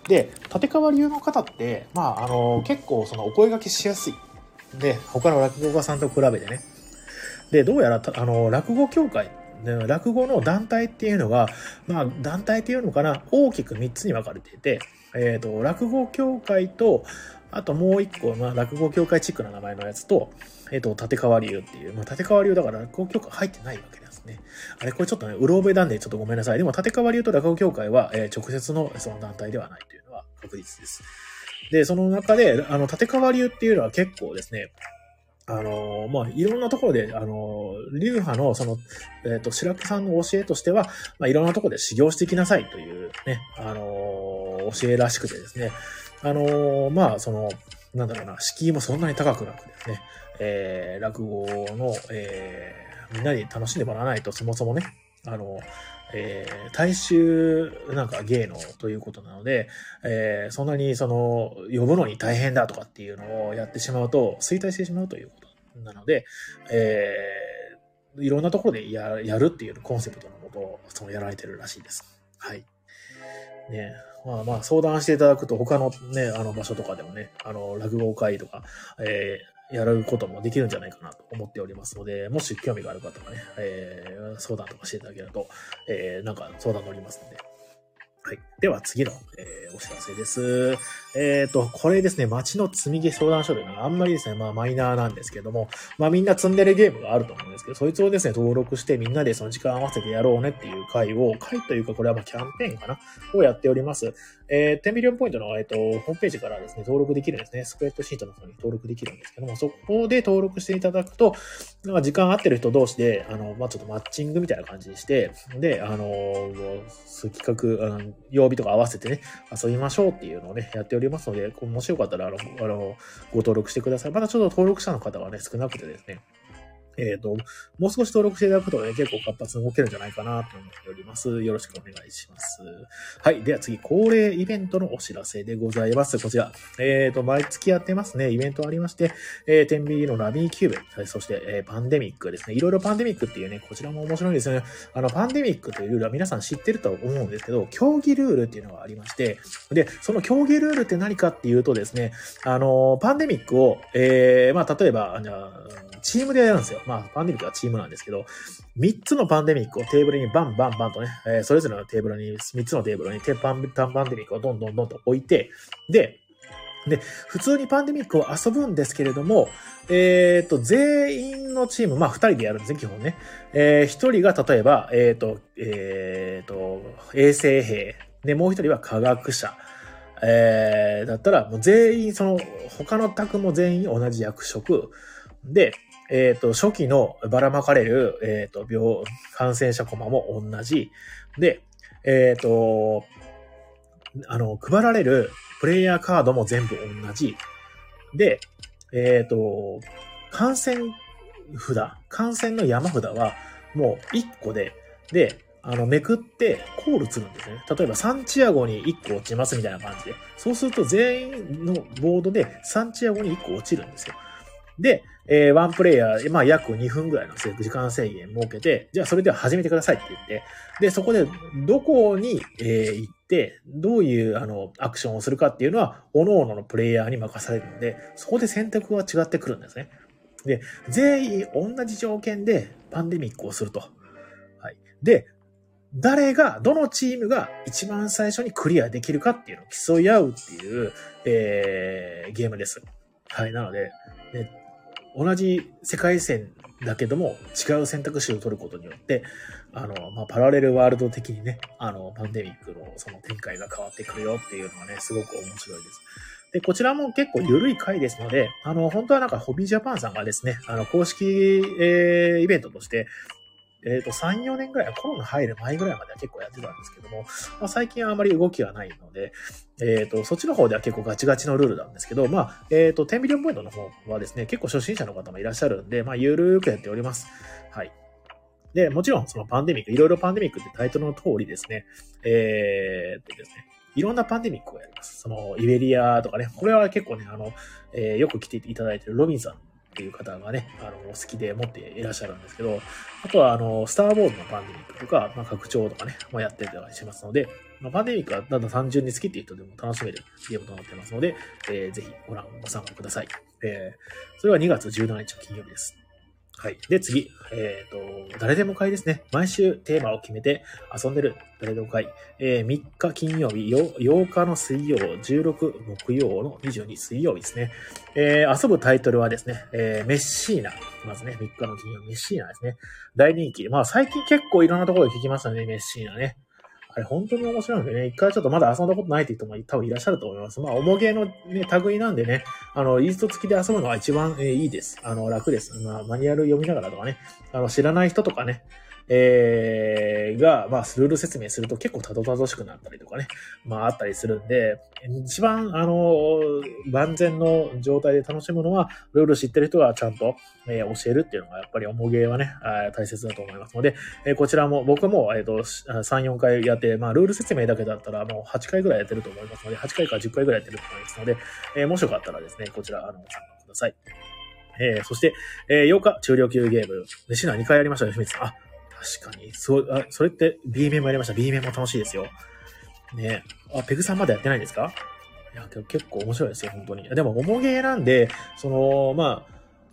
で、立川流の方って、まあ、あの、結構、その、お声掛けしやすい。で、他の落語家さんと比べてね。で、どうやら、あの、落語協会で落語の団体っていうのが、まあ、団体っていうのかな、大きく3つに分かれていて、えっ、ー、と、落語協会と、あともう一個、まあ、落語協会チックな名前のやつと、えっ、ー、と、立川流っていう、まあ、立川流だから落語協会入ってないわけですね。あれ、これちょっとね、うろ覚えなんでちょっとごめんなさい。でも、立川流と落語協会は、えー、直接のその団体ではないというのは確実です。で、その中で、あの、立川流っていうのは結構ですね、あの、まあ、いろんなところで、あの、流派の、その、えっ、ー、と、白木さんの教えとしては、まあ、いろんなところで修行していきなさいというね、あの、教えらしくてですね、あの、まあ、その、なんだろうな、敷居もそんなに高くなくですね、えー、落語の、えー、みんなに楽しんでもらわないと、そもそもね、あの、えー、大衆なんか芸能ということなので、えー、そんなにその、呼ぶのに大変だとかっていうのをやってしまうと、衰退してしまうということなので、えー、いろんなところでややるっていうコンセプトのもと、そのやられてるらしいです。はい。ねまあまあ相談していただくと他のね、あの場所とかでもね、あの、落語会とか、えー、やることもできるんじゃないかなと思っておりますので、もし興味がある方はね、えー、相談とかしていただけると、えー、なんか相談乗りますので。はい。では次の、えー、お知らせです。えっ、ー、と、これですね、街の積み毛相談所であんまりですね、まあマイナーなんですけども、まあみんな積んでるゲームがあると思うんですけど、そいつをですね、登録してみんなでその時間合わせてやろうねっていう回を、回というかこれはまあキャンペーンかなをやっております。えー、10ミリオンポイントの、えっ、ー、と、ホームページからですね、登録できるんですね。スプレッドシートの方に登録できるんですけども、そこで登録していただくと、なんか時間合ってる人同士で、あの、まあちょっとマッチングみたいな感じにして、で、あの、企画、あの曜日とか合わせてね、遊びましょうっていうのをね、やっておりますので、もしよかったら、あの、あのご登録してください。まだちょっと登録者の方はね、少なくてですね、えっ、ー、と、もう少し登録していただくとね、結構活発に動けるんじゃないかなと思っております。よろしくお願いします。はい。では次、恒例イベントのお知らせでございます。こちら。えっ、ー、と、毎月やってますね。イベントありまして、えー、天秤のラミーキューブ、そして、えー、パンデミックですね。いろいろパンデミックっていうね、こちらも面白いですよね。あの、パンデミックというルールは皆さん知ってると思うんですけど、競技ルールっていうのがありまして、で、その競技ルールって何かっていうとですね、あの、パンデミックを、えー、まあ、例えば、じゃあ、チームでやるんですよ。まあ、パンデミックはチームなんですけど、3つのパンデミックをテーブルにバンバンバンとね、えー、それぞれのテーブルに、3つのテーブルにテパンパンデミックをどんどんどんと置いて、で、で、普通にパンデミックを遊ぶんですけれども、えっ、ー、と、全員のチーム、まあ、二人でやるんですね、基本ね。えー、一人が例えば、えっ、ー、と、えっ、ー、と、衛生兵。で、もう一人は科学者。えー、だったら、もう全員、その、他の宅も全員同じ役職。で、えっ、ー、と、初期のばらまかれる、えっ、ー、と、病、感染者コマも同じ。で、えっ、ー、と、あの、配られるプレイヤーカードも全部同じ。で、えっ、と、感染札、感染の山札はもう1個で、で、あの、めくってコールするんですね。例えば、サンチアゴに1個落ちますみたいな感じで。そうすると全員のボードでサンチアゴに1個落ちるんですよ。で、えー、ワンプレイヤー、まあ、約2分ぐらいの時間制限設けて、じゃあそれでは始めてくださいって言って、で、そこでどこに、えー、行って、どういうあのアクションをするかっていうのは、各々のプレイヤーに任されるので、そこで選択は違ってくるんですね。で、全員同じ条件でパンデミックをすると。はい。で、誰が、どのチームが一番最初にクリアできるかっていうのを競い合うっていう、えー、ゲームです。はい。なので、ね、同じ世界線だけども違う選択肢を取ることによって、あの、まあ、パラレルワールド的にね、あの、パンデミックのその展開が変わってくるよっていうのはね、すごく面白いです。で、こちらも結構緩い回ですので、あの、本当はなんかホビージャパンさんがですね、あの、公式、えー、イベントとして、えっ、ー、と、3、4年ぐらいは、コロナ入る前ぐらいまでは結構やってたんですけども、まあ、最近はあまり動きはないので、えっ、ー、と、そっちの方では結構ガチガチのルールなんですけど、まあ、えっ、ー、と、テンビリオンポイントの方はですね、結構初心者の方もいらっしゃるんで、まあ、ゆるーくやっております。はい。で、もちろん、そのパンデミック、いろいろパンデミックってタイトルの通りですね、えー、でですね、いろんなパンデミックをやります。その、イベリアとかね、これは結構ね、あの、えー、よく来ていただいてるロビンさんっていう方がね、あの、好きで持っていらっしゃるんですけど、あとは、あの、スター・ウォーズのパンデミックとか、まあ、拡張とかね、まあ、やってたりしますので、まあ、パンデミックはだんだん単純に好きっていう人でも楽しめるゲームとなってますので、えー、ぜひご覧、ご参加ください。えー、それは2月17日の金曜日です。はい。で、次。えっ、ー、と、誰でも会ですね。毎週テーマを決めて遊んでる誰でも会。えー、3日金曜日、8日の水曜、16木曜の22水曜日ですね。えー、遊ぶタイトルはですね、えー、メッシーナ。まずね、3日の金曜、メッシーナですね。大人気。まあ最近結構いろんなところで聞きましたね、メッシーナね。あれ本当に面白いんでね、一回ちょっとまだ遊んだことないって人も多分いらっしゃると思います。まあ、重げのね、類なんでね、あの、イースト付きで遊ぶのが一番、えー、いいです。あの、楽です。まあ、マニュアル読みながらとかね、あの、知らない人とかね、えー、が、まあ、ルール説明すると結構たどたどしくなったりとかね、まあ、あったりするんで、一番、あの、万全の状態で楽しむのは、ルール知ってる人がちゃんと、えー、教えるっていうのが、やっぱり重げはね、大切だと思いますので、えー、こちらも、僕も、えっ、ー、と、3、4回やって、まあ、ルール説明だけだったら、もう8回ぐらいやってると思いますので、8回から10回ぐらいやってると思いますので、えー、もしよかったらですね、こちら、あの、参加ください。えー、そして、えー、8日、中量級ゲーム、飯な2回やりましたよ、秘密。あ、確かに。そう、あ、それって B 面もやりました。B 面も楽しいですよ。ねあ、ペグさんまだやってないんですか？いや、結構面白いですよ、本当に。でも、重ゲーなんで、その、ま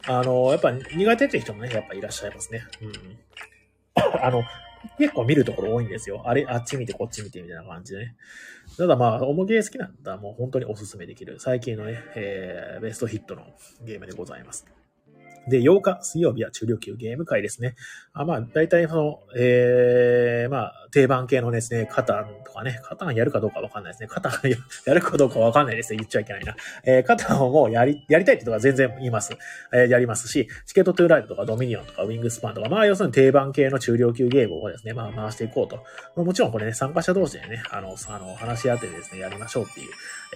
あ、あの、やっぱ苦手って人もね、やっぱいらっしゃいますね。うん。あの、結構見るところ多いんですよ。あれ、あっち見て、こっち見て、みたいな感じでね。ただまあ、重ゲー好きなんだもう本当におすすめできる、最近のね、えー、ベストヒットのゲームでございます。で、8日水曜日は中量級ゲーム会ですね。あまあ、大体その、ええー、まあ、定番系のですね、カタンとかね、カタンやるかどうかわかんないですね。カタン やるかどうかわかんないですね。言っちゃいけないな。えー、カタンをもうやり、やりたいって人が全然言います。えー、やりますし、チケットトゥーライトとかドミニオンとかウィングスパンとか、まあ、要するに定番系の中量級ゲームをですね、まあ、回していこうと。もちろんこれね、参加者同士でね、あの、あの、話し合ってですね、やりましょうっていう、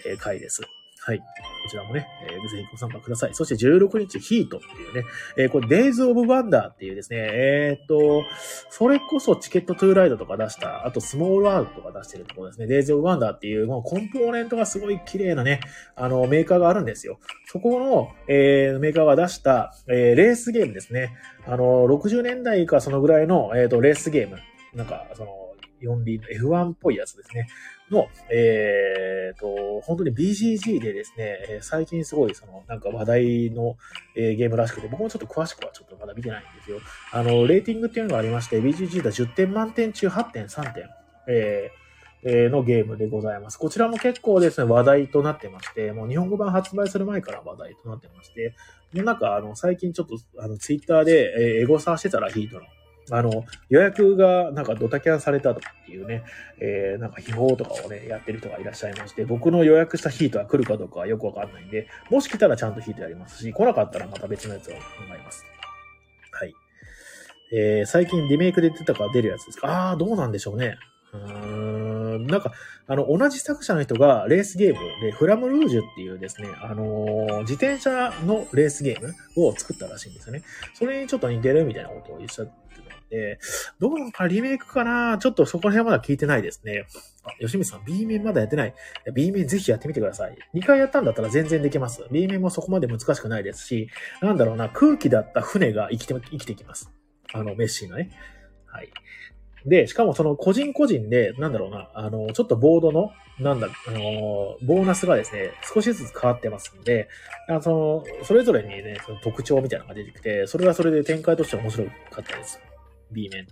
えー、回です。はい。こちらもね、えー、ぜひご参加ください。そして16日、ヒートっていうね、えー、これ、デイズ・オブ・ワンダーっていうですね、えー、っと、それこそチケット・トゥ・ライドとか出した、あとスモールアウトとか出してるところですね、デイズ・オブ・ワンダーっていう、もうコンポーネントがすごい綺麗なね、あの、メーカーがあるんですよ。そこの、えー、メーカーが出した、えー、レースゲームですね。あの、60年代かそのぐらいの、えー、と、レースゲーム。なんか、その、4輪の F1 っぽいやつですね。の、えー、と、本当に BGG でですね、最近すごいその、なんか話題の、えー、ゲームらしくて、僕もちょっと詳しくはちょっとまだ見てないんですよ。あの、レーティングっていうのがありまして、BGG では10点満点中8.3点、えー、のゲームでございます。こちらも結構ですね、話題となってまして、もう日本語版発売する前から話題となってまして、なんかあの、最近ちょっとあの、ツイッターで、えー、エゴサーしてたらヒートのあの、予約がなんかドタキャンされたとかっていうね、えー、なんか秘宝とかをね、やってる人がいらっしゃいまして、僕の予約したヒートは来るかどうかはよくわかんないんで、もし来たらちゃんとヒートやりますし、来なかったらまた別のやつを考えます。はい。えー、最近リメイクで出たか出るやつですか？ああ、どうなんでしょうね。うーん、なんか、あの、同じ作者の人がレースゲームで、フラムルージュっていうですね、あのー、自転車のレースゲームを作ったらしいんですよね。それにちょっと似てるみたいなことを言っちゃってで、どうなのかリメイクかな？ちょっとそこら辺はまだ聞いてないですね。あ、吉見さん、B 面まだやってない。B 面ぜひやってみてください。2回やったんだったら全然できます。B 面もそこまで難しくないですし、なんだろうな、空気だった船が生きて、生きてきます。あの、メッシーのね。はい。で、しかもその個人個人で、なんだろうな、あの、ちょっとボードの、なんだ、あの、ボーナスがですね、少しずつ変わってますんで、あその、それぞれにね、その特徴みたいなのが出てきて、それはそれで展開として面白かったです。B 面。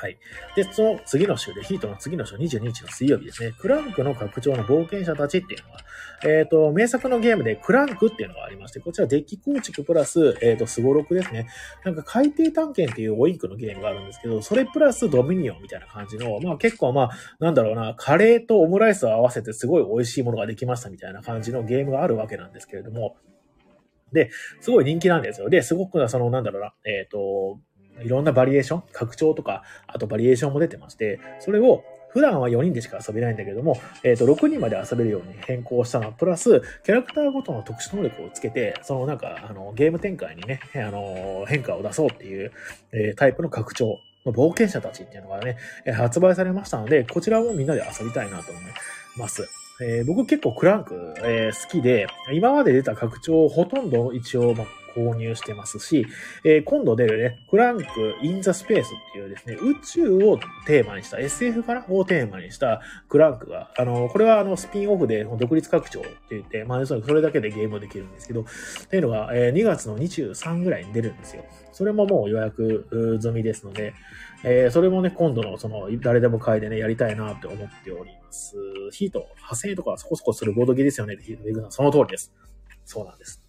はい。で、その次の週で、ヒートの次の週、22日の水曜日ですね、クランクの拡張の冒険者たちっていうのは、えっ、ー、と、名作のゲームでクランクっていうのがありまして、こちらデッキ構築プラス、えっ、ー、と、スゴロクですね。なんか海底探検っていうオインクのゲームがあるんですけど、それプラスドミニオンみたいな感じの、まあ結構まあ、なんだろうな、カレーとオムライスを合わせてすごい美味しいものができましたみたいな感じのゲームがあるわけなんですけれども、で、すごい人気なんですよ。で、すごく、その、なんだろうな、えっ、ー、と、いろんなバリエーション、拡張とか、あとバリエーションも出てまして、それを普段は4人でしか遊べないんだけども、えっ、ー、と、6人まで遊べるように変更したのプラス、キャラクターごとの特殊能力をつけて、そのなんか、あの、ゲーム展開にね、あの、変化を出そうっていう、えー、タイプの拡張の冒険者たちっていうのがね、発売されましたので、こちらもみんなで遊びたいなと思います。えー、僕結構クランク、えー、好きで、今まで出た拡張をほとんど一応、ま購入してますし、えー、今度出るね、クランク・イン・ザ・スペースっていうですね、宇宙をテーマにした、SF かなをテーマにしたクランクが、あの、これはあの、スピンオフで独立拡張って言って、まあ、それだけでゲームできるんですけど、っていうのが、えー、2月の23ぐらいに出るんですよ。それももう予約済みですので、えー、それもね、今度のその、誰でも買いでね、やりたいなって思っております。ヒート、8000円とかそこそこするボードゲーですよねって聞いて、その通りです。そうなんです。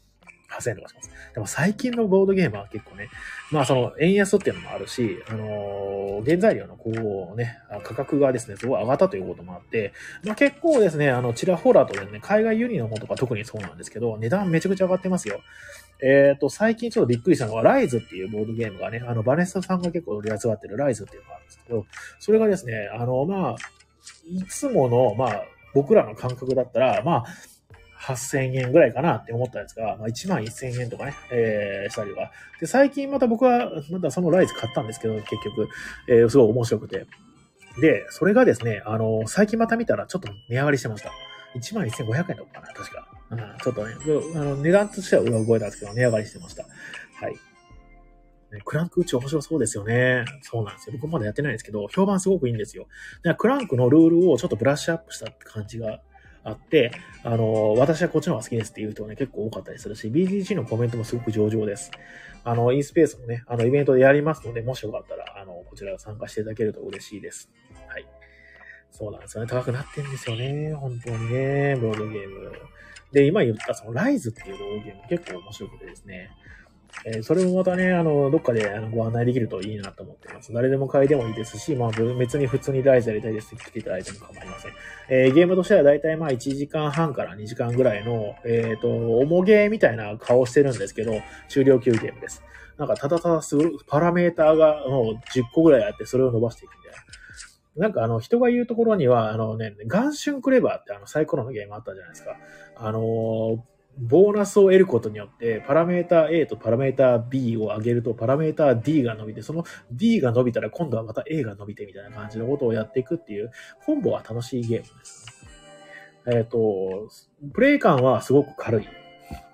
8000円とかします。でも最近のボードゲームは結構ね、まあその円安っていうのもあるし、あのー、原材料のこうね、価格がですね、すごい上がったということもあって、まあ結構ですね、あの、ちらほらとですね、海外輸入のものとか特にそうなんですけど、値段めちゃくちゃ上がってますよ。えっ、ー、と、最近ちょっとびっくりしたのは、ライズっていうボードゲームがね、あの、バネスタさんが結構取り扱ってるライズっていうのがあるんですけど、それがですね、あの、まあ、いつもの、まあ、僕らの感覚だったら、まあ、8000円ぐらいかなって思ったやつが、まあ、1万1000円とかね、えー、したりとか。で、最近また僕は、またそのライズ買ったんですけど、結局、えー、すごい面白くて。で、それがですね、あの、最近また見たらちょっと値上がりしてました。1万1500円とかかな、確か。うん、ちょっとね、あの値段としては上覚えたんですけど、値上がりしてました。はい。クランク宇宙面白そうですよね。そうなんですよ。僕まだやってないんですけど、評判すごくいいんですよ。クランクのルールをちょっとブラッシュアップしたって感じがあって、あの、私はこっちの方が好きですっていう人ね、結構多かったりするし、BGG のコメントもすごく上々です。あの、インスペースもね、あの、イベントでやりますので、もしよかったら、あの、こちら参加していただけると嬉しいです。はい。そうなんですよね。高くなってんですよね。本当にね、ボードゲーム。で、今言ったそのライズっていうボーゲーム結構面白くてですね。えー、それもまたね、あの、どっかであのご案内できるといいなと思ってます。誰でも買いでもいいですし、まあ別に普通にライズやりたいですって来ていただいても構いません。えー、ゲームとしてはだいたいまあ1時間半から2時間ぐらいの、えっ、ー、と、重ゲーみたいな顔してるんですけど、終了級ゲームです。なんかただただすごい、パラメーターがもう10個ぐらいあって、それを伸ばしていくみたいな。なんかあの、人が言うところには、あのね、ガンシュンクレバーってあの、サイコロのゲームあったじゃないですか。あのーボーナスを得ることによって、パラメータ A とパラメータ B を上げると、パラメータ D が伸びて、その D が伸びたら今度はまた A が伸びてみたいな感じのことをやっていくっていう、コンボは楽しいゲームです。えっ、と、プレイ感はすごく軽い。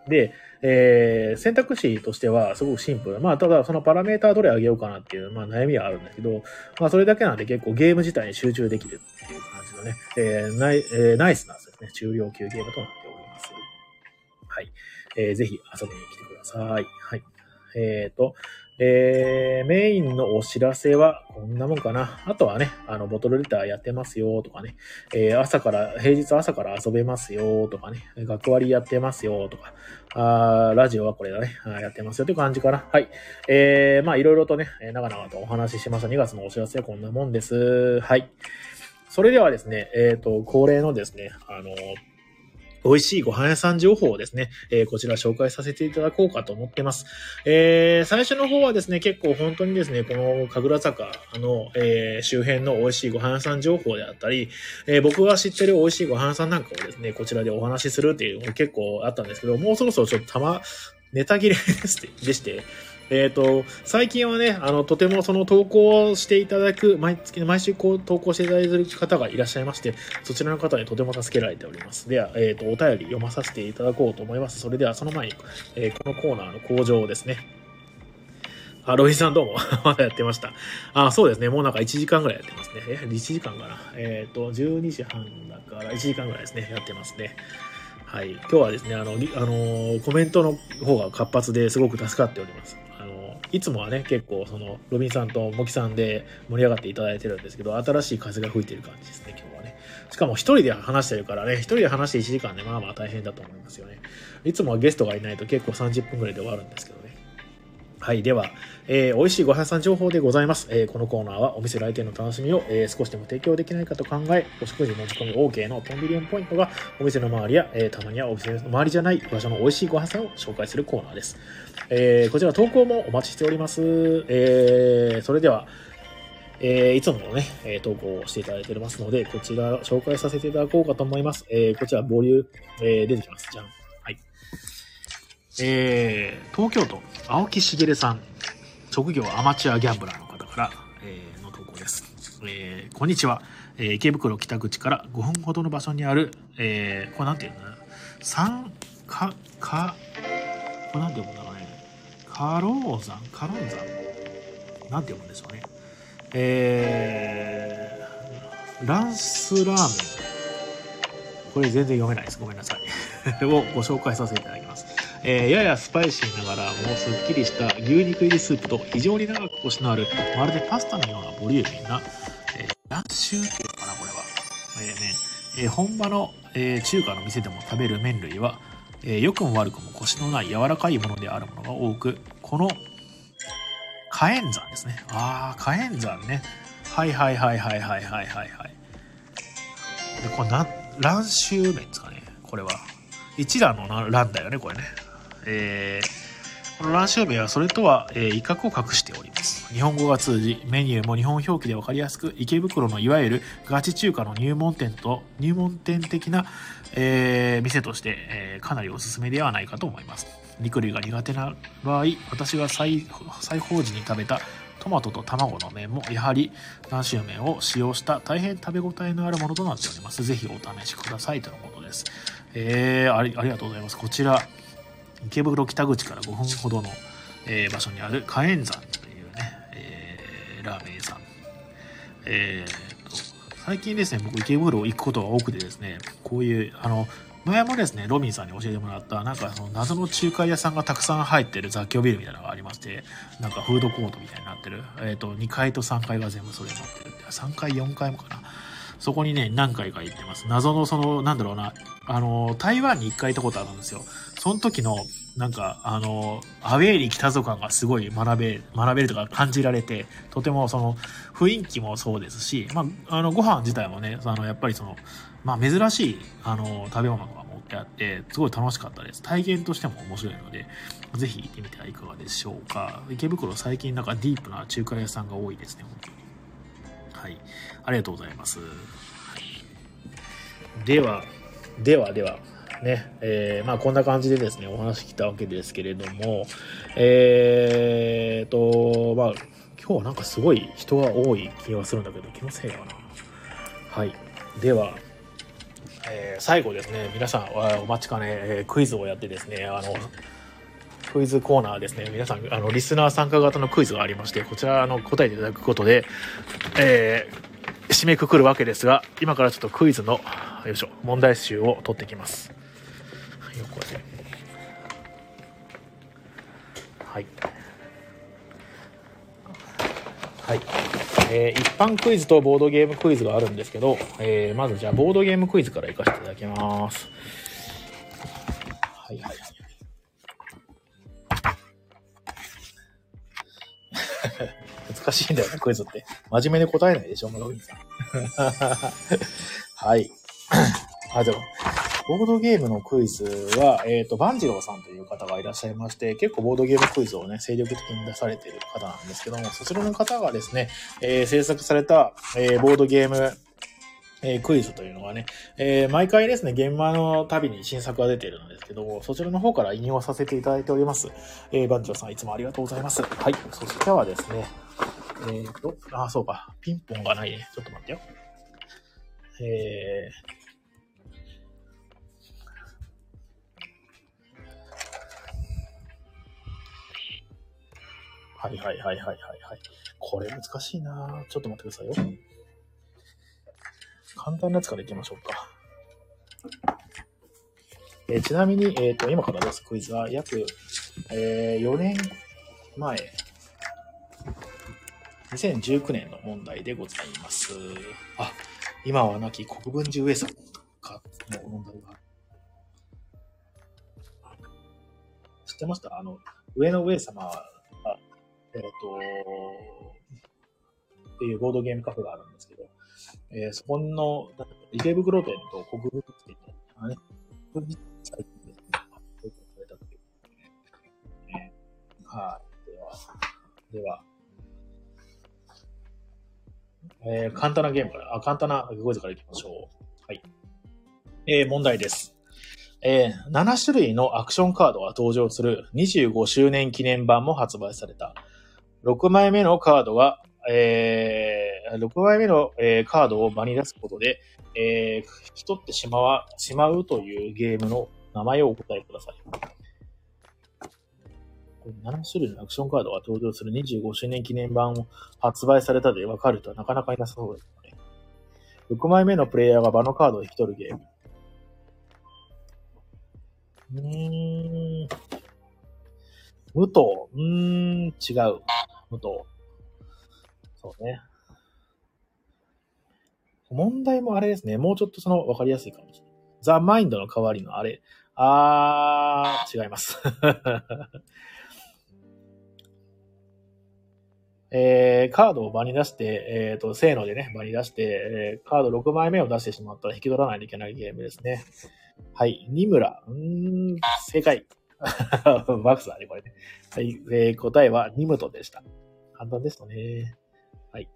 で、えー選択肢としてはすごくシンプル。まあ、ただそのパラメーターどれ上げようかなっていう、まあ、悩みはあるんだけど、まあ、それだけなんで結構ゲーム自体に集中できるっていう感じのね、えーナイえーナイスなんですね、中量級ゲームとなっております。はい。えーぜひ遊びに来てください。はい。えっ、と、えーメインのお知らせはこんなもんかな。あとはね、あの、ボトルレターやってますよとかね、えー朝から、平日朝から遊べますよとかね、学割やってますよとか、あーラジオはこれだね、やってますよという感じかな。はい。えー、まあいろいろとね、長々とお話ししました2月のお知らせはこんなもんです。はい。それではですね、えっ、と、恒例のですね、あの、美味しいご飯屋さん情報をですね、えーこちら紹介させていただこうかと思ってます。えー最初の方はですね、結構本当にですね、この神楽坂の、えー周辺の美味しいご飯屋さん情報であったり、えー僕が知ってる美味しいご飯屋さんなんかをですね、こちらでお話しするっていうのが結構あったんですけど、もうそろそろちょっとたま、ネタ切れですでして、えっ、と、最近はね、あの、とてもその投稿していただく、毎月、毎週こう投稿していただいている方がいらっしゃいまして、そちらの方にとても助けられております。では、えっ、と、お便り読まさせていただこうと思います。それでは、その前に、えーこのコーナーの向上ですね。あ、ロイさんどうも。まだやってました。あ、そうですね。もうなんか1時間ぐらいやってますね。え、1時間かな。えっ、と、12時半だから1時間ぐらいですね。やってますね。はい。今日はですね、あの、あのコメントの方が活発ですごく助かっております。いつもはね、結構、その、ロビンさんとモキさんで盛り上がっていただいてるんですけど、新しい風が吹いてる感じですね、今日はね。しかも一人で話してるからね、一人で話して1時間で、まあまあ大変だと思いますよね。いつもはゲストがいないと結構30分ぐらいで終わるんですけどね。はい。では、えー美味しいご飯屋さん情報でございます。えーこのコーナーはお店来店の楽しみを、えー少しでも提供できないかと考え、お食事持ち込み OK のトンビリオンポイントがお店の周りや、えーたまにはお店の周りじゃない場所の美味しいご飯屋さんを紹介するコーナーです。えーこちら投稿もお待ちしております。えーそれでは、えーいつものね、えー投稿をしていただいておりますので、こちら紹介させていただこうかと思います。えーこちら、ボリュー、えー出てきます。じゃん。はい。えー東京都、青木茂さん、職業アマチュアギャンブラーの方から、えーの投稿です。えーこんにちは。えー池袋北口から5分ほどの場所にある、えーこれなんていうのかな？三、か、か、これなんて読むんだ？ろうね。カロー山カロン山？なんて読むんでしょうね。えー、ランスラーメン。これ全然読めないです。ごめんなさい。をご紹介させていただきます。えーややスパイシーながらもうすっきりした牛肉入りスープと非常に長くコシのあるまるでパスタのようなボリューミーな、えー、ランシューっていうのかなこれは、えーねえー本場の、えー中華の店でも食べる麺類は、えー良くも悪くもコシのない柔らかいものであるものが多くこの火炎山ですね。ああ火炎山ね。はいはいはいはいはいはいはいはい。でこれなん乱臭麺ですかね。これは。一蘭のな乱だよねこれね。えーこの乱臭麺はそれとは、えー威嚇を隠しております。日本語が通じメニューも日本表記で分かりやすく池袋のいわゆるガチ中華の入門店と入門店的な、えー店として、えーかなりおすすめではないかと思います。肉類が苦手な場合私が再放時に食べたトマトと卵の麺もやはり南州麺を使用した大変食べ応えのあるものとなっております。ぜひお試しくださいとのことです。えー、ありありがとうございます。こちら池袋北口から5分ほどの、えー場所にある火炎山というね、えーラーメン屋さん。えー最近ですね僕池袋行くことが多くてですねこういうあの前もですねロビンさんに教えてもらったなんかその謎の中華屋さんがたくさん入ってる雑居ビルみたいなのがありましてなんかフードコートみたいになってる、えー、と2階と3階が全部それになってる3階4階もかな。そこにね何回か行ってます。謎のそのなんだろうなあの台湾に1回行ったことあるんですよ。その時のなんかあのアウェーに来たぞ感がすごい学べ学べるとか感じられてとてもその雰囲気もそうですし、まあ、あのご飯自体もねあのやっぱりその、まあ、珍しいあの食べ物が持ってあってすごい楽しかったです。体験としても面白いのでぜひ行ってみてはいかがでしょうか。池袋最近なんかディープな中華屋さんが多いですね本当に。はい。ありがとうございます。では、ではでは、ね、えー、まあこんな感じでですね、お話聞いたわけですけれども、えーと、まあ、今日はなんかすごい人が多い気がするんだけど、気のせいかな。はい。では、えー、最後ですね、皆さんお待ちかね、えー、クイズをやってですね、あの、クイズコーナーですね、皆さん、あの、リスナー参加型のクイズがありまして、こちら、の、答えていただくことで、えー、締めくくるわけですが、今からちょっとクイズの、よいしょ、問題集を取ってきます。はい。はい。えー、一般クイズとボードゲームクイズがあるんですけど、えー、まずじゃあボードゲームクイズから行かせていただきます。はいはい。難しいんだよね、クイズって。真面目に答えないでしょ、マロビンさん。はい。あ、でも、ボードゲームのクイズは、えっ、ー、と、バンジローさんという方がいらっしゃいまして、結構ボードゲームクイズをね、精力的に出されている方なんですけども、そちらの方がですね、えー、制作された、えー、ボードゲーム、えー、クイズというのがね、えー、毎回ですね、現場の旅に新作が出ているんですけども、そちらの方から引用させていただいております。えー、番長さんいつもありがとうございます。はい。そしてはですね、えっ、ー、と、あ、そうか、ピンポンがないね。ちょっと待ってよ。えー、はいはいはいはいはいはい。これ難しいなちょっと待ってくださいよ。簡単なやつからいきましょうか。え、ちなみに、えっ、ー、と、今から出すクイズは約、えー、4年前、2019年の問題でございます。あ、今は亡き国分寺上さんかの問題が。知ってました？あの、上の上様えっ、ー、と、っていうボードゲームカフェがあるんですけど、えー、そこの、池袋店と国分店がね、最近ですね、オープンされたということで、ね、はい。では、では、えー、簡単なゲームから、あ、簡単なクイズからいきましょう。はい。えー、問題です。えー、7種類のアクションカードが登場する25周年記念版も発売された。6枚目のカードは、えー、6枚目の、えー、カードを場に出すことで、えー、引き取ってしまわ、しまうというゲームの名前をお答えください。7種類のアクションカードが登場する？25周年記念版を発売されたで分かるとはなかなかいなさそうですね。6枚目のプレイヤーが場のカードを引き取るゲーム。うーん。無藤。うーん、違う。無藤。そうね。問題もあれですね。もうちょっとその、わかりやすいかもしれない。ザ・マインドの代わりのあれ。あー、違います。えー、カードを場に出して、えっ、ー、と、せーのでね、場に出して、えー、カード6枚目を出してしまったら引き取らないといけないゲームですね。はい。ニムラ。うん、正解。マックスだね、これね。はい、えー、答えはニムトでした。簡単でしたね。はい。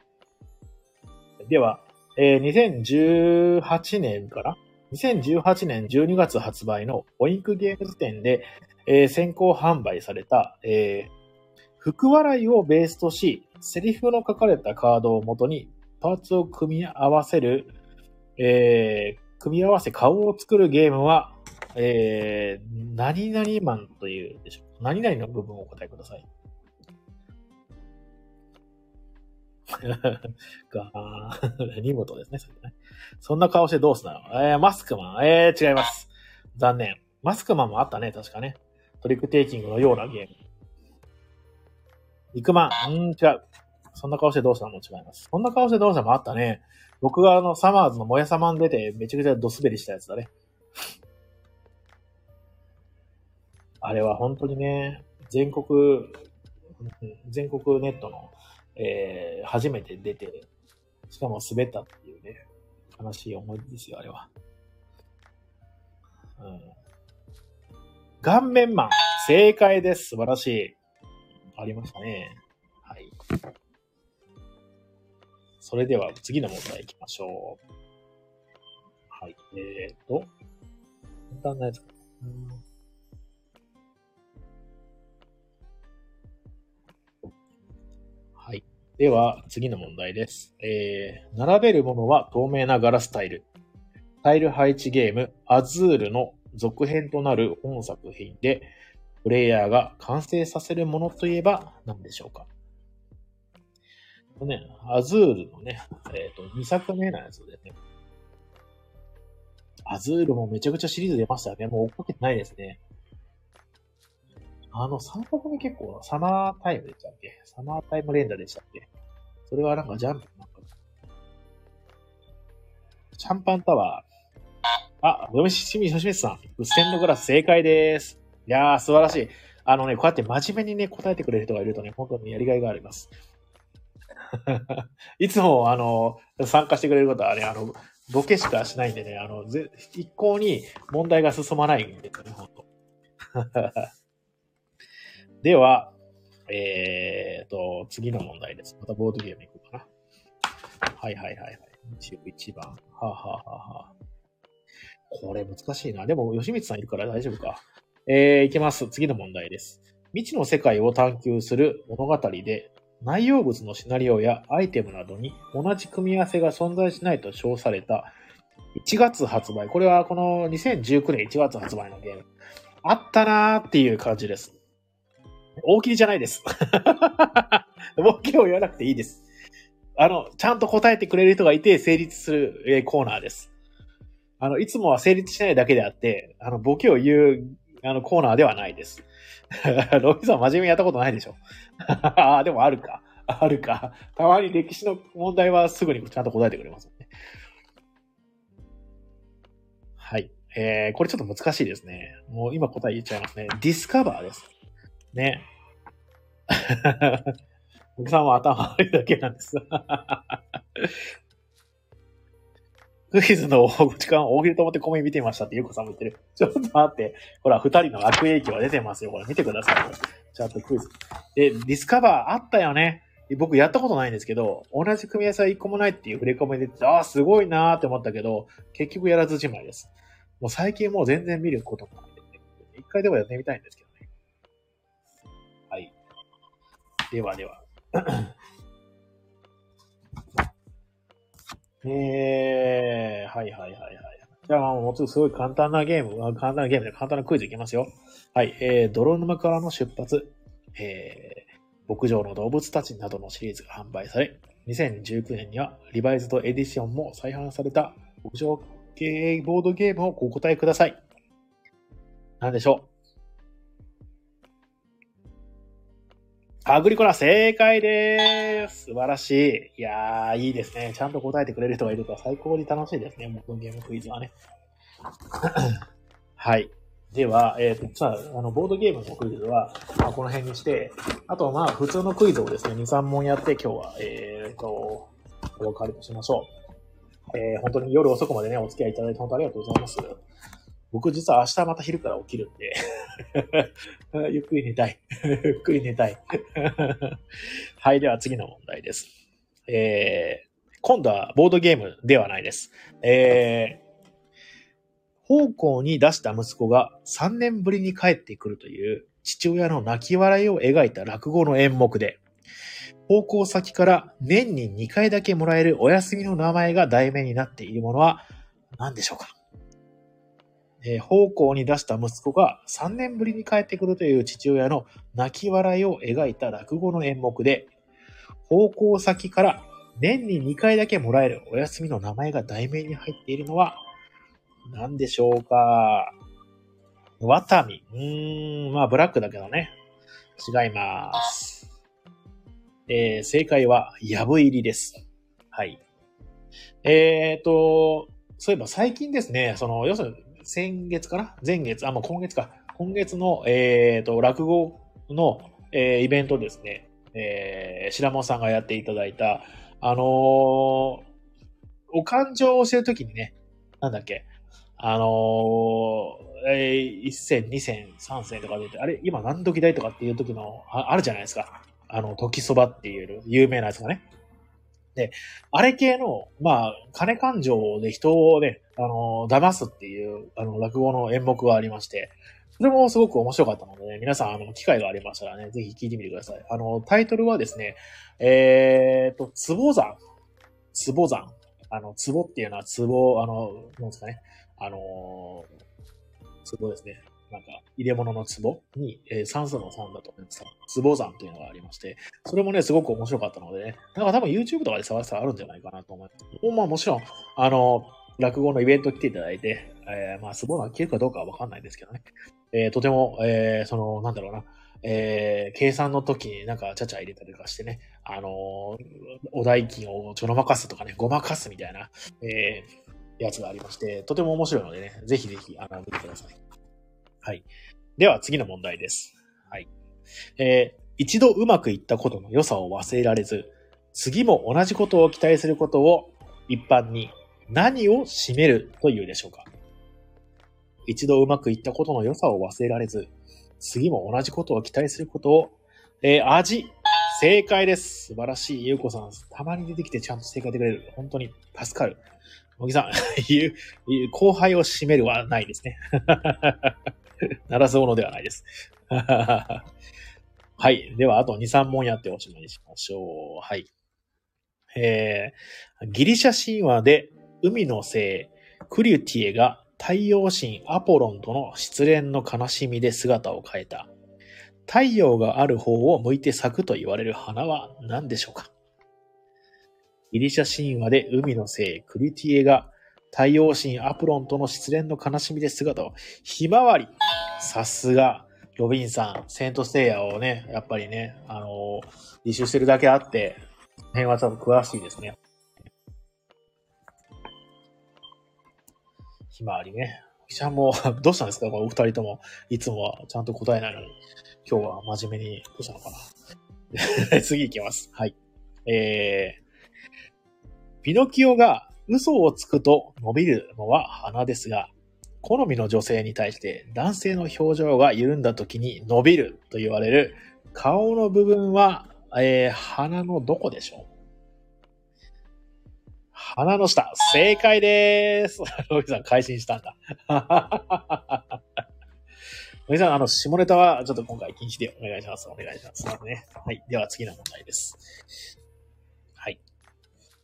では、えー、2018年から2018年12月発売のオインクゲームズ店で、えー、先行販売された、えー、福笑いをベースとし、セリフの書かれたカードをもとにパーツを組み合わせる、えー、組み合わせ顔を作るゲームは、えー、何々マンというでしょう。何々の部分をお答えください。が、リモートですね、そね。そんな顔してどうすなのえー、マスクマン。えー、違います。残念。マスクマンもあったね、確かね。トリックテイキングのようなゲーム。肉まん。うん、違う。そんな顔してどうしたのも違います。そんな顔してどうしたもあったね。僕があの、サマーズのもやさまん出て、めちゃくちゃドスベリしたやつだね。あれは本当にね、全国、全国ネットの、えー、初めて出て、しかも滑ったっていうね、悲しい思いですよ、あれは。うん。顔面マン、正解です。素晴らしい。ありましたね。はい。それでは次の問題行きましょう。はい。えーと、簡単なやつか。はでは、次の問題です。えー、並べるものは透明なガラスタイル。タイル配置ゲーム、アズールの続編となる本作品で、プレイヤーが完成させるものといえば何でしょうか？ね、アズールのね、えっ、ー、と、2作目のやつでね。アズールもめちゃくちゃシリーズ出ましたね。もう追っかけてないですね。あの、3作目結構サマータイムでしたっけ？サマータイム連打でしたっけ？それはなんかジャンプなんか。シャンパンタワー。あ、よし、清水しさん。ウッセンドグラス正解です。いやー、素晴らしい。あのね、こうやって真面目にね、答えてくれる人がいるとね、本当にやりがいがあります。いつも、あの、参加してくれることはね、あの、ボケしかしないんでね、あの、ぜ一向に問題が進まないんですよね、本当では、えーと、次の問題です。またボードゲームいこうかな。はいはいはいはい。1番。はあ、はあははあ、これ難しいな。でも、吉光さんいるから大丈夫か。えー、いきます。次の問題です。未知の世界を探求する物語で、内容物のシナリオやアイテムなどに同じ組み合わせが存在しないと称された1月発売。これはこの2019年1月発売のゲーム。あったなーっていう感じです。大喜利じゃないです。ボケを言わなくていいです。あの、ちゃんと答えてくれる人がいて成立するコーナーです。あの、いつもは成立しないだけであって、あの、ボケを言う、あの、コーナーではないです。ロビさん真面目にやったことないでしょ ああ、でもあるか。あるか。たまに歴史の問題はすぐにちゃんと答えてくれますね。はい。えー、これちょっと難しいですね。もう今答え言っちゃいますね。ディスカバーです。ね。僕さんは頭悪いだけなんです。クイズの時間大喜利と思ってコメ見てましたってゆうこさんも言ってる。ちょっと待って。ほら、二人の悪影響が出てますよ。これ見てください。ちゃんとクイズ。で、ディスカバーあったよね。僕やったことないんですけど、同じ組み合わせは一個もないっていう触れ込みで、ああ、すごいなーって思ったけど、結局やらずじまいです。もう最近もう全然見ることもない、一回でもやってみたいんですけどではでは。えー、はいはいはいはい。じゃあ、もうちょっとすごい簡単なゲーム、簡単なゲームで簡単なクイズいきますよ。はい、えー、泥沼からの出発、えー、牧場の動物たちなどのシリーズが販売され、2019年にはリバイズドエディションも再販された牧場系ボードゲームをお答えください。何でしょう？アグリコラ正解です。素晴らしい。いやー、いいですね。ちゃんと答えてくれる人がいると最高に楽しいですね。もうゲームクイズはね。はい。では、えっ、ー、と、さあ、あの、ボードゲームのクイズは、まあ、この辺にして、あと、まあ、普通のクイズをですね、2、3問やって、今日は、えっ、ー、と、お別れとしましょう。えー、本当に夜遅くまでね、お付き合いいただいて本当ありがとうございます。僕実は明日また昼から起きるんで ゆっくり寝たい ゆっくり寝たい はい、では次の問題です。えー、今度はボードゲームではないです。えー、方向に出した息子が3年ぶりに帰ってくるという父親の泣き笑いを描いた落語の演目で、方向先から年に2回だけもらえるお休みの名前が題名になっているものは何でしょうか？えー、方向に出した息子が3年ぶりに帰ってくるという父親の泣き笑いを描いた落語の演目で、方向先から年に2回だけもらえるお休みの名前が題名に入っているのは何でしょうか？ワタミ。うーん、まあブラックだけどね。違います。えー、正解は、やぶ入りです。はい。えーと、そういえば最近ですね、その、要するに、先月かな？前月、あ、もう今月か。今月の、えっ、ー、と、落語の、えー、イベントですね。えー、白本さんがやっていただいた、あのー、お感情を教えるときにね、なんだっけ、あのー、えー、1戦、2戦、3戦とか出て、あれ、今何時代とかっていう時のあ、あるじゃないですか。あの、時そばっていう有名なやつがね。で、あれ系の、まあ、金感情で人をね、あの、騙すっていう、あの、落語の演目がありまして、それもすごく面白かったのでね、皆さん、あの、機会がありましたらね、ぜひ聞いてみてください。あの、タイトルはですね、えーと、つぼ山。つぼ山。あの、つぼっていうのはつぼ、あの、なんですかね。あの、つぼですね。なんか、入れ物の壺に、えー、酸素の酸だと思ってた、壺山というのがありまして、それもね、すごく面白かったのでね、だから多分 YouTube とかで探したらあるんじゃないかなと思います。まあもちろん、あの、落語のイベント来ていただいて、えー、まあ、壺が消えるかどうかはわかんないですけどね。えー、とても、えー、その、なんだろうな、えー、計算の時になんかちゃちゃ入れたりとかしてね、あのー、お代金をちょろまかすとかね、ごまかすみたいな、えー、やつがありまして、とても面白いのでね、ぜひぜひ、あの、見てください。はい。では次の問題です。はい。えー、一度うまくいったことの良さを忘れられず、次も同じことを期待することを一般に何を占めるというでしょうか一度うまくいったことの良さを忘れられず、次も同じことを期待することを、えー、味。正解です。素晴らしい。ゆうこさん、たまに出てきてちゃんと正解でくれる。本当に助かる。小木さん、言う、後輩を占めるはないですね。鳴らすものではないです。はい。では、あと2、3問やっておしまいにしましょう。はい。えー、ギリシャ神話で海の精、クリュティエが太陽神アポロンとの失恋の悲しみで姿を変えた。太陽がある方を向いて咲くと言われる花は何でしょうか？ギリシャ神話で海の精、クリュティエが太陽神アプロンとの失恋の悲しみで姿を、ひまわり。さすが、ロビンさん、セントセイヤをね、やっぱりね、あのー、履修してるだけあって、辺は多分詳しいですね。ひまわりね。ちゃんも、どうしたんですか？このお二人とも。いつもはちゃんと答えないのに、今日は真面目に、どうしたのかな 次行きます。はい。えー、ピノキオが嘘をつくと伸びるのは鼻ですが、好みの女性に対して男性の表情が緩んだ時に伸びると言われる顔の部分は、えー、鼻のどこでしょう？鼻の下。正解でーす。ロビさん、改心したんだ。ロビさん、あの、下ネタはちょっと今回禁止でお願いします。お願いします。ね。はい。では次の問題です。はい。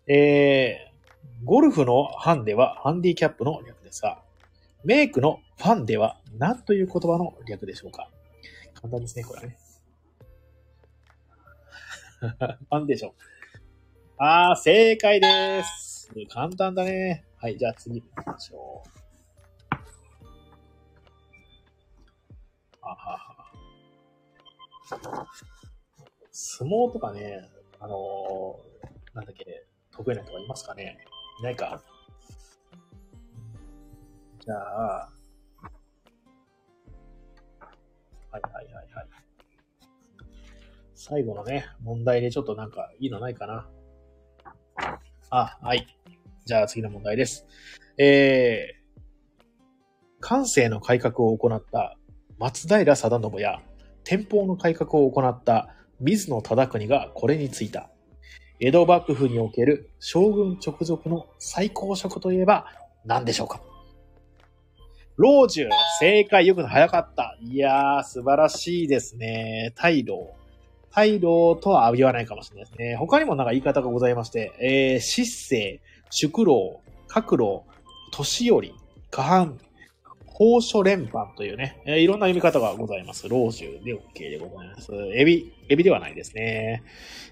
えー、ゴルフのハンデはハンディキャップの略ですが、メイクのファンでは何という言葉の略でしょうか？簡単ですね、これはね。ファンデーション。あー、正解です。簡単だね。はい、じゃあ次行きましょう。あはは。相撲とかね、あのー、なんだっけ、得意な人がいますかねいないか。じゃあ、はいはいはいはい。最後のね、問題でちょっとなんかいいのないかな。あ、はい。じゃあ次の問題です。えー、感性の改革を行った松平定信や天保の改革を行った水野忠国がこれについた。江戸幕府における将軍直属の最高職といえば何でしょうか？老中、正解、よく早かった。いやー、素晴らしいですね。大老。大老とは言わないかもしれないですね。他にもなんか言い方がございまして、えー、失政、宿老、各老、年寄り、下半、宝書連番というね、えー、いろんな読み方がございます。老中で OK でございます。エビ、エビではないですね。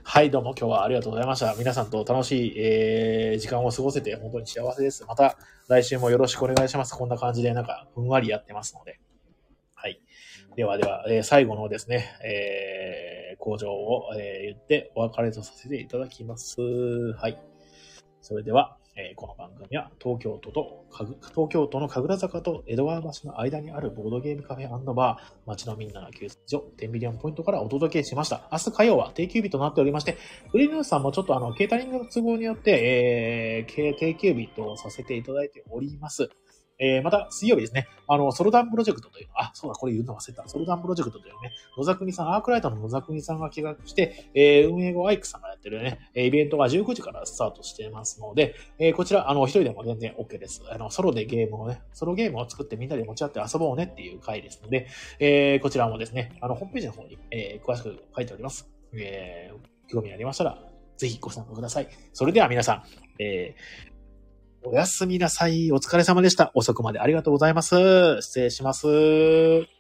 はい、どうも今日はありがとうございました。皆さんと楽しい、えー、時間を過ごせて本当に幸せです。また来週もよろしくお願いします。こんな感じでなんかふんわりやってますので。はい。ではでは、えー、最後のですね、えー、工場を、えー、言ってお別れとさせていただきます。はい。それでは、えー、この番組は東京都と、東京都の神楽坂と江戸川橋の間にあるボードゲームカフェバー、街のみんなの休息所、テンビリオンポイントからお届けしました。明日火曜は定休日となっておりまして、フリーニューさんもちょっとあの、ケータリングの都合によって、えー、定休日とさせていただいております。えー、また、水曜日ですね、あの、ソロダンプロジェクトという、あ、そうだ、これ言うの忘れた。ソロダンプロジェクトというね、野沢国さん、アークライトの野沢国さんが企画して、えー、運営後アイクさんがやってるね、イベントが19時からスタートしてますので、えー、こちら、あの、一人でも全然 OK です。あの、ソロでゲームをね、ソロゲームを作ってみんなで持ち合って遊ぼうねっていう回ですので、えー、こちらもですね、あの、ホームページの方に、えー、詳しく書いております。えー、興味ありましたら、ぜひご参加ください。それでは皆さん、えー、おやすみなさい。お疲れ様でした。遅くまでありがとうございます。失礼します。